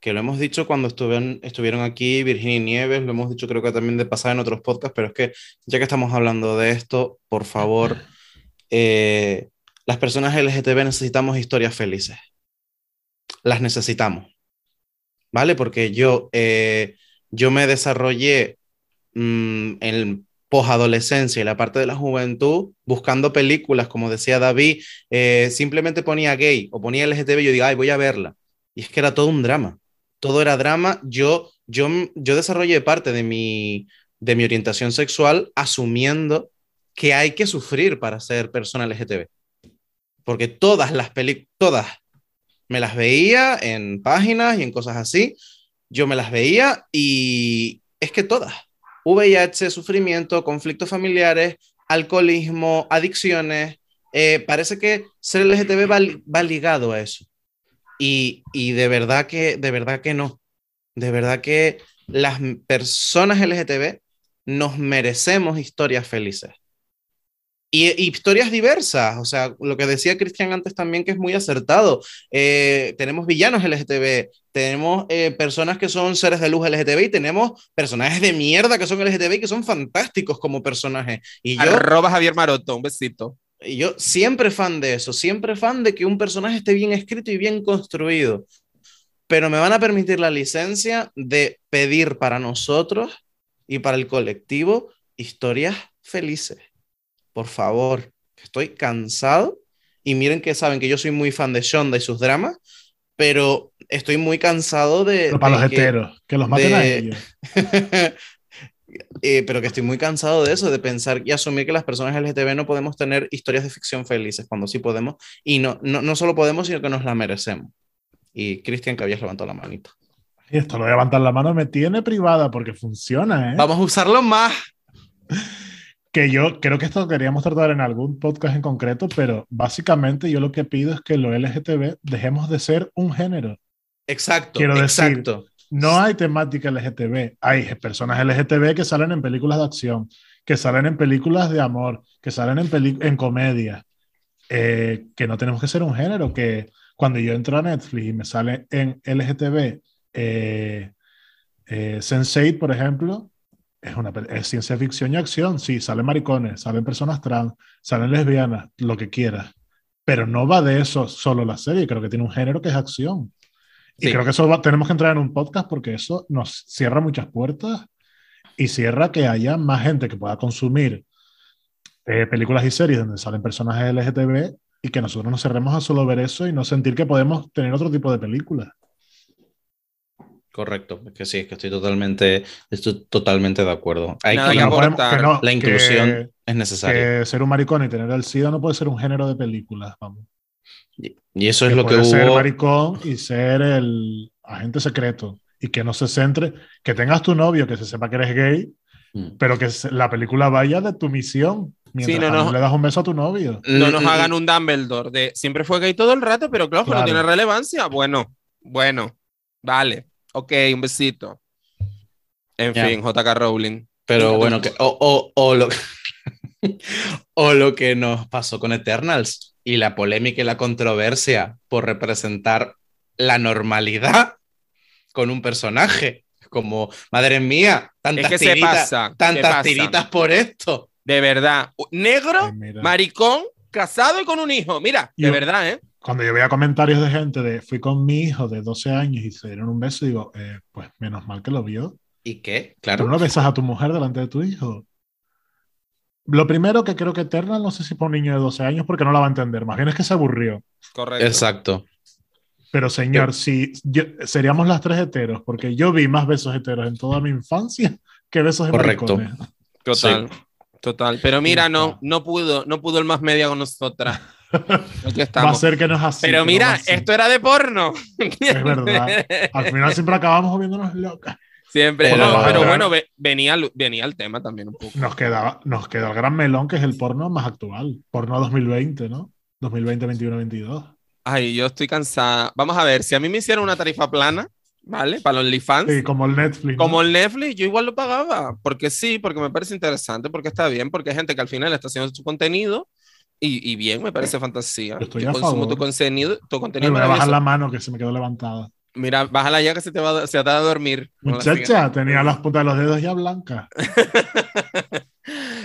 que lo hemos dicho cuando estuvieron, estuvieron aquí Virginia y Nieves, lo hemos dicho creo que también de pasada en otros podcasts, pero es que ya que estamos hablando de esto, por favor, eh, las personas LGTB necesitamos historias felices. Las necesitamos. ¿Vale? Porque yo, eh, yo me desarrollé mm, en posadolescencia y la parte de la juventud buscando películas, como decía David, eh, simplemente ponía gay o ponía LGTB yo digo, ay, voy a verla. Y es que era todo un drama. Todo era drama. Yo, yo, yo desarrollé parte de mi, de mi orientación sexual asumiendo que hay que sufrir para ser persona LGTB. Porque todas las películas, todas, me las veía en páginas y en cosas así. Yo me las veía y es que todas. VIH, sufrimiento, conflictos familiares, alcoholismo, adicciones. eh, parece que ser LGTB va, va ligado a eso. Y, y de verdad que, de verdad que no. De verdad que las personas LGTB nos merecemos historias felices. Y, y historias diversas, o sea, lo que decía Cristian antes también que es muy acertado. Eh, tenemos villanos LGTB, tenemos eh, personas que son seres de luz LGTB y tenemos personajes de mierda que son LGTB y que son fantásticos como personajes. Y yo, Arroba Javier Maroto, un besito. y yo siempre fan de eso, siempre fan de que un personaje esté bien escrito y bien construido. Pero me van a permitir la licencia de pedir para nosotros y para el colectivo historias felices. Por favor, estoy cansado. Y miren que saben que yo soy muy fan de Shonda y sus dramas, pero estoy muy cansado de. Pero para de los que- heteros, que los maten a de- ellos. Eh, pero que estoy muy cansado de eso, de pensar y asumir que las personas LGTB no podemos tener historias de ficción felices cuando sí podemos. Y no, no, no solo podemos, sino que nos la merecemos. Y Cristian, que habías levantado la manita. Y esto lo de levantar la mano me tiene privada porque funciona, ¿eh? Vamos a usarlo más. Que yo creo que esto queríamos tratar en algún podcast en concreto, pero básicamente yo lo que pido es que lo LGTB dejemos de ser un género. Exacto, Quiero decir- exacto. No hay temática LGTB. Hay personas LGTB que salen en películas de acción, que salen en películas de amor, que salen en, peli- en comedia. Eh, que no tenemos que ser un género. Que cuando yo entro a Netflix y me sale en LGTB, eh, eh, Sense8, por ejemplo, es, una, es ciencia ficción y acción. Sí, salen maricones, salen personas trans, salen lesbianas, lo que quieras. Pero no va de eso solo la serie. Creo que tiene un género que es acción. Y creo que eso va- tenemos que entrar en un podcast porque eso nos cierra muchas puertas y cierra que haya más gente que pueda consumir eh, películas y series donde salen personajes LGTB y que nosotros nos cerremos a solo ver eso y no sentir que podemos tener otro tipo de películas. Correcto, es que sí, es que estoy totalmente, estoy totalmente de acuerdo. Hay Nada que- que no podemos- aportar. que no- la que- inclusión es necesaria. que ser un maricón y tener el SIDA no puede ser un género de películas. Vamos. Y, y eso es Que lo que puede ser hubo. maricón y ser el agente secreto y que no se centre, que tengas tu novio, que se sepa que eres gay, Mm. pero que la película vaya de tu misión. Mientras no, no. no, le das un beso a tu novio. No nos hagan un Dumbledore de siempre fue gay todo el rato, pero claro, que no Claro. tiene relevancia. Bueno, bueno, vale. Ok, un besito. En Ya. fin, JK Rowling. Pero bueno, que, o, o, o, lo, o lo que nos pasó con Eternals y la polémica y la controversia por representar la normalidad con un personaje. Como, madre mía, tantas, Es que se tiritas, pasa. tantas pasa. tiritas por esto. De verdad. Negro, Ay, maricón, casado y con un hijo. Mira, de Yo- verdad, ¿eh? Cuando yo veía comentarios de gente de fui con mi hijo de 12 años y se dieron un beso, digo, eh, pues menos mal que lo vio. ¿Y qué? Tú Claro. no besas a tu mujer delante de tu hijo. Lo primero que creo que Eternal, no sé si para un niño de 12 años, porque no la va a entender. Más bien es que se aburrió. Correcto. Exacto. Pero señor, si yo- seríamos las tres heteros, porque yo vi más besos heteros en toda mi infancia que besos de Correcto. maricones. Total. Total. Pero mira, no, no pudo, no pudo el más media con nosotras. Aquí Va a estamos. ser que no es así. Pero mira, así. esto era de porno. Es verdad. Al final siempre acabamos viéndonos locas. Siempre. Pero- no, pero bueno, ve- venía, venía el tema también un poco. Nos queda, nos queda el gran melón, que es el porno más actual. Porno 2020, ¿no? 2020, 21, 22. Ay, yo estoy cansada. Vamos a ver, si a mí me hicieran una tarifa plana, ¿vale? Para los OnlyFans, Sí, como el Netflix. ¿no? como el Netflix, yo igual lo pagaba. Porque sí, porque me parece interesante, porque está bien, porque hay gente que al final está haciendo su contenido y, y bien, me parece fantasía. Yo estoy Yo a consumo favor. tu contenido, tu Me contenido voy a bajar la mano que se me quedó levantada. Mira, bájala ya que se te va, a- se te va a dormir. con la Muchacha, tenía las puntas de los dedos ya blancas.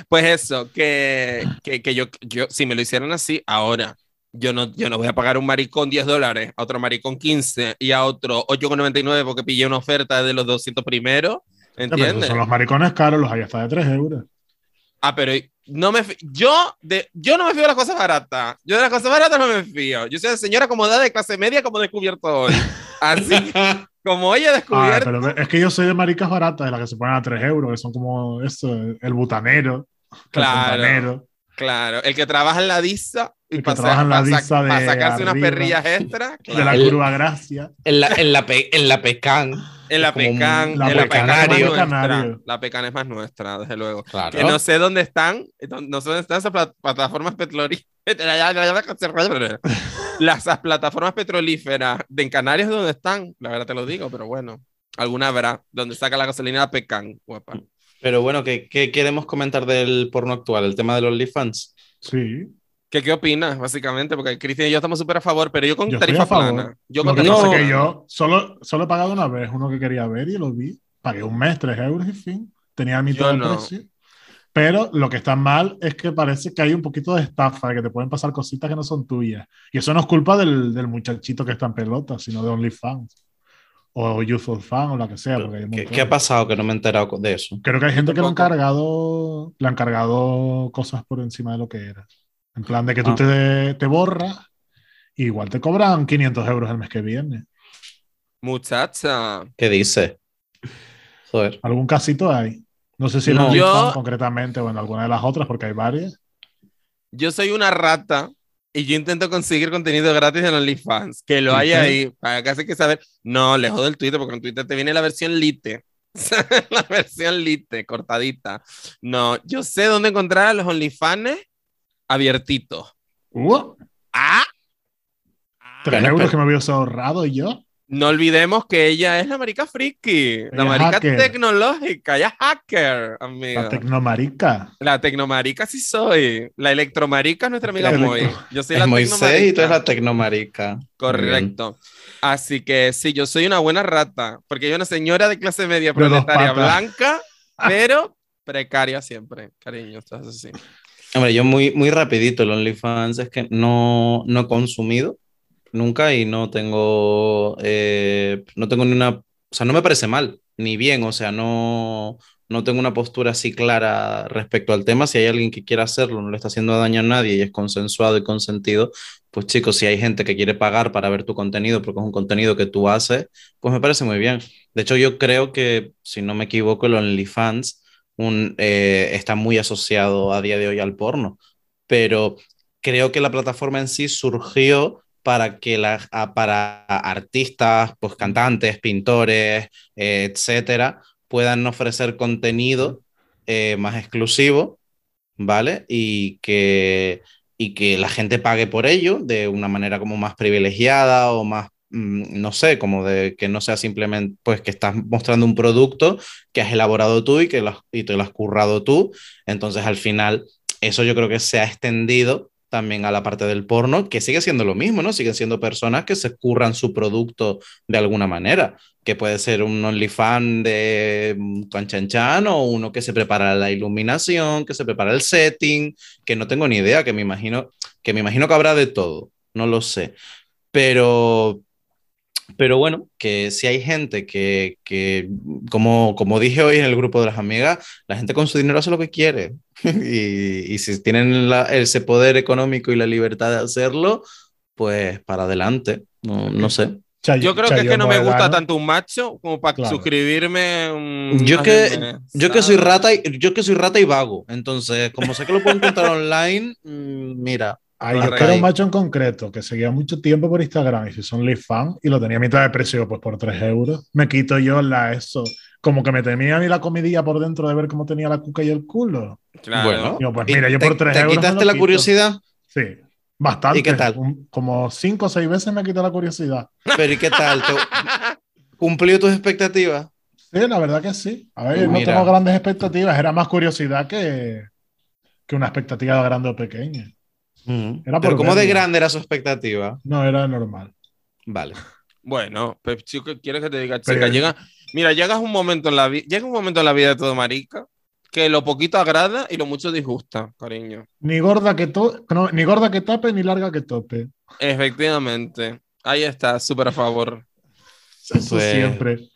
Pues eso, que, que, que yo, yo, si me lo hicieran así, ahora, yo no, yo no voy a pagar un maricón 10 dólares, a otro maricón 15 y a otro 8,99 porque pillé una oferta de los 200 primeros, ¿entiendes? son los maricones caros, los hay hasta de 3 euros. Ah, pero no me yo, de, yo no me fío de las cosas baratas. Yo de las cosas baratas no me fío. Yo soy una señora acomodada de clase media como he descubierto hoy. Así que, como hoy he Ah, descubierto, pero es que yo soy de maricas baratas, de las que se ponen a 3 euros, que son como eso, el butanero. el Claro. fontanero. claro, el que trabaja en la DISA y El que para, trabaja en la para sa- DISA de para sacarse unas arriba. perrillas extra, de la claro. El- curva gracia. En la, en la, pe- en la pecan. En la como un- pecan, la en la pecan es nuestra. La pecan es más nuestra, desde luego. Claro. Que no sé dónde están, no sé dónde están esas plat- plataformas petrolíferas. Las plataformas petrolíferas de en Canarias dónde están, la verdad te lo digo, pero bueno, alguna habrá donde saca la gasolina la pecan, guapa. Pero bueno, ¿qué, qué queremos comentar del porno actual? El tema de los OnlyFans. Sí. ¿Qué, ¿Qué opinas, básicamente? Porque Cristian y yo estamos súper a favor, pero yo con Yo tarifa plana. Yo con tarifa que plana. yo solo, solo he pagado una vez uno que quería ver y lo vi. Pagué un mes, 3 euros y fin. Tenía el mitad del no. precio. Pero lo que está mal es que parece que hay un poquito de estafa, de que te pueden pasar cositas que no son tuyas. Y eso no es culpa del, del muchachito que está en pelota, sino de OnlyFans. O Youthful Fan o la que sea. porque ¿Qué, qué ha pasado que no me he enterado de eso? Creo que hay gente que le han cargado, le han cargado cosas por encima de lo que era. En plan de que tú Ah. te, te borras, y igual te cobran 500 euros el mes que viene. Muchacha. ¿Qué dice? Joder. ¿Algún casito hay? No sé si en No. Yo- concretamente o en alguna de las otras, porque hay varias. Yo soy una rata y yo intento conseguir contenido gratis en OnlyFans. Que lo ¿Y hay qué? ahí. Para que hace que saber. No, lejos del Twitter, porque en Twitter te viene la versión lite. la versión lite, cortadita. No, yo sé dónde encontrar a los OnlyFans abiertitos. Uh, ¡Ah! tres Bueno, euros pero- que me hubiese ahorrado yo. No olvidemos que ella es la marica friki, la Ella marica hacker. tecnológica, ella es hacker, amiga. La tecnomarica. La tecnomarica sí soy. La electromarica es nuestra amiga Electro- Moy. Yo soy Es la Moisés y tú eres la tecnomarica. Correcto. Así que sí, yo soy una buena rata, porque yo una señora de clase media proletaria blanca, pero precaria siempre, cariño, estás así. Hombre, yo muy, muy rapidito, el OnlyFans es que no, no he consumido nunca y no tengo, eh, no tengo ni una, o sea, no me parece mal, ni bien, o sea, no, no tengo una postura así clara respecto al tema. Si hay alguien que quiera hacerlo, no le está haciendo daño a nadie y es consensuado y consentido, pues chicos, si hay gente que quiere pagar para ver tu contenido porque es un contenido que tú haces, pues me parece muy bien. De hecho, yo creo que, si no me equivoco, el OnlyFans un, eh, está muy asociado a día de hoy al porno, pero creo que la plataforma en sí surgió para que la, para artistas, pues cantantes, pintores, eh, etcétera, puedan ofrecer contenido eh, más exclusivo, ¿vale? Y que, y que la gente pague por ello de una manera como más privilegiada o más, no sé, como de que no sea simplemente, pues que estás mostrando un producto que has elaborado tú y que lo y te lo has currado tú. Entonces, al final, eso yo creo que se ha extendido también a la parte del porno, que sigue siendo lo mismo, ¿no? Siguen siendo personas que se curran su producto de alguna manera, que puede ser un OnlyFans de mm, Canchanchan o uno que se prepara la iluminación, que se prepara el setting, que no tengo ni idea, que me imagino que, me imagino que habrá de todo, no lo sé. Pero, pero bueno, que si hay gente que, que como, como dije hoy en el grupo de las amigas, la gente con su dinero hace lo que quiere. y, y si tienen la- ese poder económico y la libertad de hacerlo, pues para adelante. No, no sé. Chayo- Yo creo que es que Chayo no me gusta tanto un macho como para Claro. suscribirme. un- Yo que, mes, yo que soy rata y, yo que soy rata y vago. Entonces, como sé que lo puedo encontrar online, mm, mira. Ay, yo era un macho en concreto que seguía mucho tiempo por Instagram y si son fan y lo tenía a mitad de precio, pues por 3 euros. Me quito yo la eso. Como que me temía a mí la comidilla por dentro de ver cómo tenía la cuca y el culo. Claro. Bueno, Digo, pues ¿Y mira, yo te, por 3 te euros. me quitaste la curiosidad? Sí. Bastante. ¿Y qué tal? Un- como cinco o seis veces me quitó la curiosidad. Pero ¿y qué tal? ¿Te- ¿Cumplió tus expectativas? Sí, la verdad que sí. A ver, no Mira. tengo grandes expectativas. Era más curiosidad que, que una expectativa grande o pequeña. Era Pero por ¿cómo de grande era su expectativa? No, era normal. Vale. Bueno, pues chico, ¿quieres que te diga, Pero- chica? Llega, mira, llegas un momento en la vida, llega un momento en la vida de todo marica que lo poquito agrada y lo mucho disgusta, cariño. Ni gorda que, to no, ni gorda que tape, ni larga que tope. Efectivamente. Ahí está, súper a favor. Eso Pues- siempre.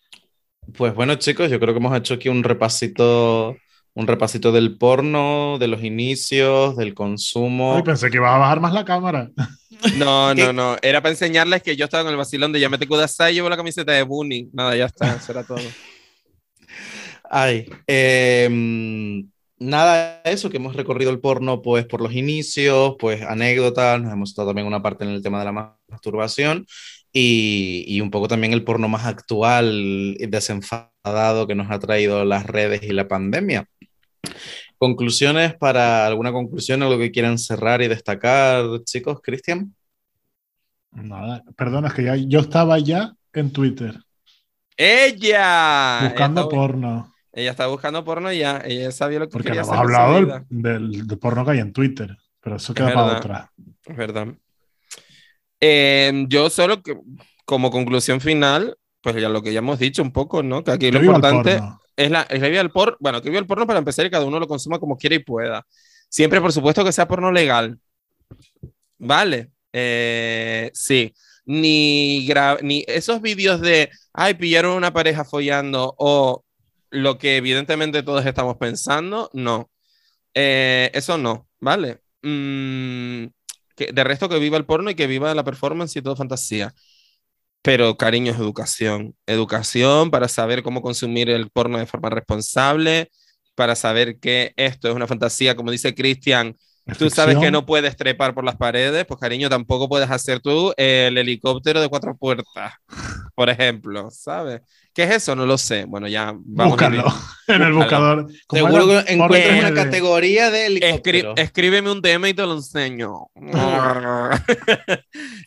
Pues bueno, chicos, yo creo que hemos hecho aquí un repasito, un repasito del porno, de los inicios, del consumo. Ay, pensé que ibas a bajar más la cámara. No, no, no. Era para enseñarles que yo estaba en el vacilón de Yamete Kudasai y llevo la camiseta de Bunny. Nada, ya está, eso era todo. Ay, em, nada, eso, que hemos recorrido el porno pues por los inicios, pues anécdotas, nos hemos dado también una parte en el tema de la masturbación y, y un poco también el porno más actual y desenfadado que nos ha traído las redes y la pandemia. Conclusiones para alguna conclusión, algo que quieran cerrar y destacar, chicos, Cristian. Nada, perdona, es que ya, yo estaba ya en Twitter ¡Ella! buscando ella, porno. ella estaba buscando porno ya. Ella sabía lo que Porque quería no hacer. su hablado del, del- del porno que hay en Twitter. Pero eso queda para otra. Es verdad. Eh, yo solo que, como conclusión final, pues ya lo que ya hemos dicho un poco, ¿no? Que aquí lo Que viva el importante porno. Es la, es la vida del porno. Bueno, que viva el porno para empezar y cada uno lo consuma como quiera y pueda. Siempre, por supuesto, que sea porno legal. Vale. Eh, sí. Ni, ni esos vídeos de, ay, pillaron una pareja follando o lo que evidentemente todos estamos pensando, no. Eh, eso no, ¿vale? Mm, que, de resto que viva el porno y que viva la performance y todo fantasía. Pero cariño es educación. Educación para saber cómo consumir el porno de forma responsable, para saber que esto es una fantasía, como dice Cristian, tú sabes que no puedes trepar por las paredes, pues cariño, tampoco puedes hacer tú el helicóptero de cuatro puertas, por ejemplo, ¿sabes? ¿Qué es eso? No lo sé. Bueno, ya vamos a Búscalo en el buscador. ¿Cómo Seguro que encuentras una categoría de Escri- helicóptero. escríbeme un DM y te lo enseño.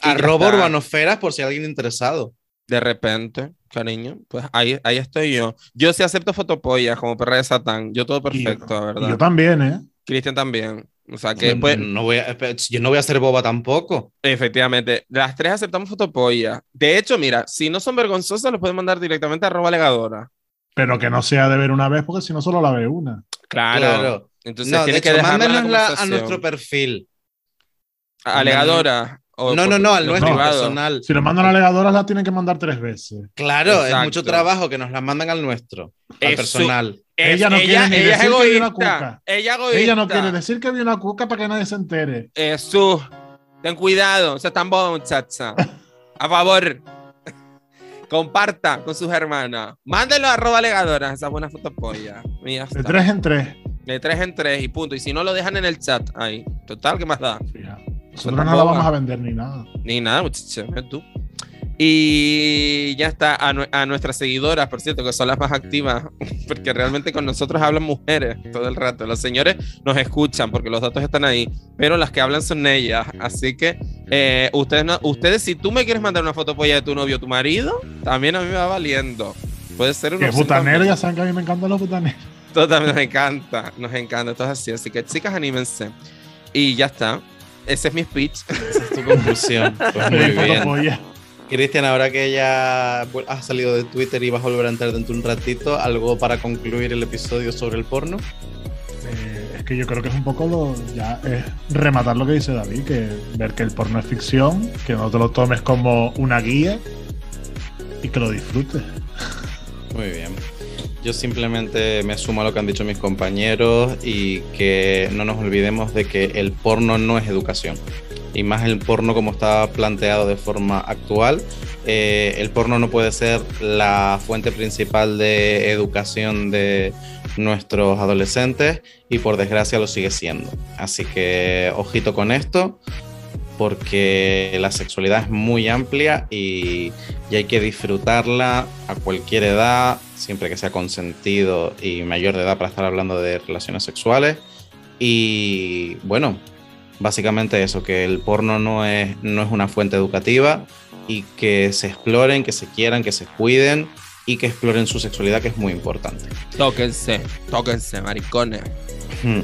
Arroba urbanosferas por si hay alguien interesado. De repente, cariño, pues ahí, ahí estoy yo. Yo sí acepto fotopollas como perra de Satán. Yo todo yo- perfecto, la y verdad. yo también, ¿eh? Cristian también. O sea que, pues, no voy a, yo no voy a ser boba tampoco. efectivamente, las tres aceptamos fotopollas. De hecho, mira, si no son vergonzosas, los pueden mandar directamente a arroba legadora. Pero que no sea de ver una vez, porque si no solo la ve una. Claro. Claro. Entonces No, tiene que hecho, dejarla en la mándanosla a nuestro perfil. Alegadora. o No, no, no, al nuestro privado. personal. Si lo mandan a legadoras, la tienen que mandar tres veces. Claro, es mucho trabajo que nos la mandan al nuestro, al Es su- personal. Es- Ella no quiere ella es decir que una cuca. Ella no quiere decir que vi una cuca para que nadie se entere. Jesús, ten cuidado, se boba, muchacha. A favor, comparta con sus hermanas. Mándelo a arroba legadoras, esa buena fotopolla. Y ya De tres en tres. De tres en tres y punto. Y si no, lo dejan en el chat ahí. Total, ¿qué más da? Fija. Nosotros no la vamos a vender ni nada. Ni nada, muchacha, ve tú. Y ya está, a, nue- a nuestras seguidoras, por cierto, que son las más activas, porque realmente con nosotros hablan mujeres todo el rato. Los señores nos escuchan porque los datos están ahí, pero las que hablan son ellas. Así que eh, ustedes, no- ustedes, si tú me quieres mandar una fotopolla de tu novio o tu marido, también a mí me va valiendo. Puede ser opción butanero, ya saben que a mí me encantan los butaneros. Totalmente, nos encanta, nos encanta. Esto es así. Así que, chicas, anímense. Y ya está. Ese es mi speech. Esa es tu conclusión. Pues muy bien. Cristian, ahora que ya has salido de Twitter y vas a volver a entrar dentro de un ratito, ¿algo para concluir el episodio sobre el porno? Eh, es que yo creo que es un poco lo. Ya es rematar lo que dice David, que ver que el porno es ficción, que no te lo tomes como una guía y que lo disfrutes. Muy bien. Yo simplemente me sumo a lo que han dicho mis compañeros y que no nos olvidemos de que el porno no es educación. Y más el porno como está planteado de forma actual, eh, el porno no puede ser la fuente principal de educación de nuestros adolescentes y por desgracia lo sigue siendo. Así que ojito con esto porque la sexualidad es muy amplia y, y hay que disfrutarla a cualquier edad, siempre que sea consentido y mayor de edad para estar hablando de relaciones sexuales. Y bueno, Básicamente eso, que el porno no es, no es una fuente educativa y que se exploren, que se quieran, que se cuiden y que exploren su sexualidad, que es muy importante. Tóquense, tóquense, maricones. Mm,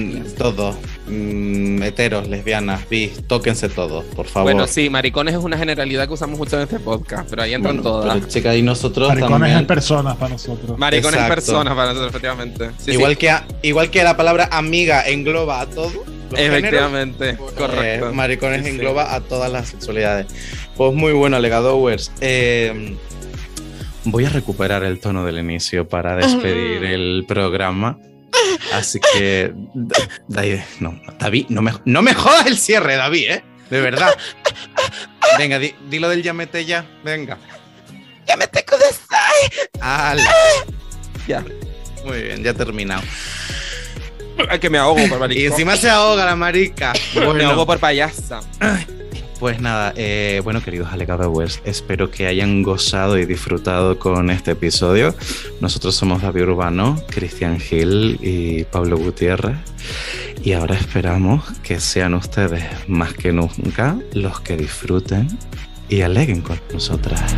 mm, Todo. Mm, heteros, lesbianas, bis, tóquense todos, por favor. Bueno, sí, maricones es una generalidad que usamos mucho en este podcast, pero ahí entran Bueno, todas. pero, chica, y nosotros Maricones también. en personas para nosotros. Maricones Exacto. personas para nosotros, efectivamente. Sí, igual, sí, Que a- igual que la palabra amiga engloba a todo. Los géneros, efectivamente, pues, correcto. eh, maricones Sí, sí. engloba a todas las sexualidades. Pues muy bueno, Legadowers. Eh, voy a recuperar el tono del inicio para despedir el programa. Así que, Da- David, no, David, no me, no me jodas el cierre, David, ¿eh? De verdad. Venga, di, dilo del llamete ya, venga. ¡Llámete Kudasai! Al. Ya. Muy bien, ya he terminado. Que me ahogo por marico. Y encima se ahoga la marica. me Bueno. ahogo por payasa. Pues nada, eh, bueno, queridos Alegadowers, espero que hayan gozado y disfrutado con este episodio. Nosotros somos David Urbano, Cristian Gil y Pablo Gutiérrez. Y ahora esperamos que sean ustedes más que nunca los que disfruten y aleguen con nosotras.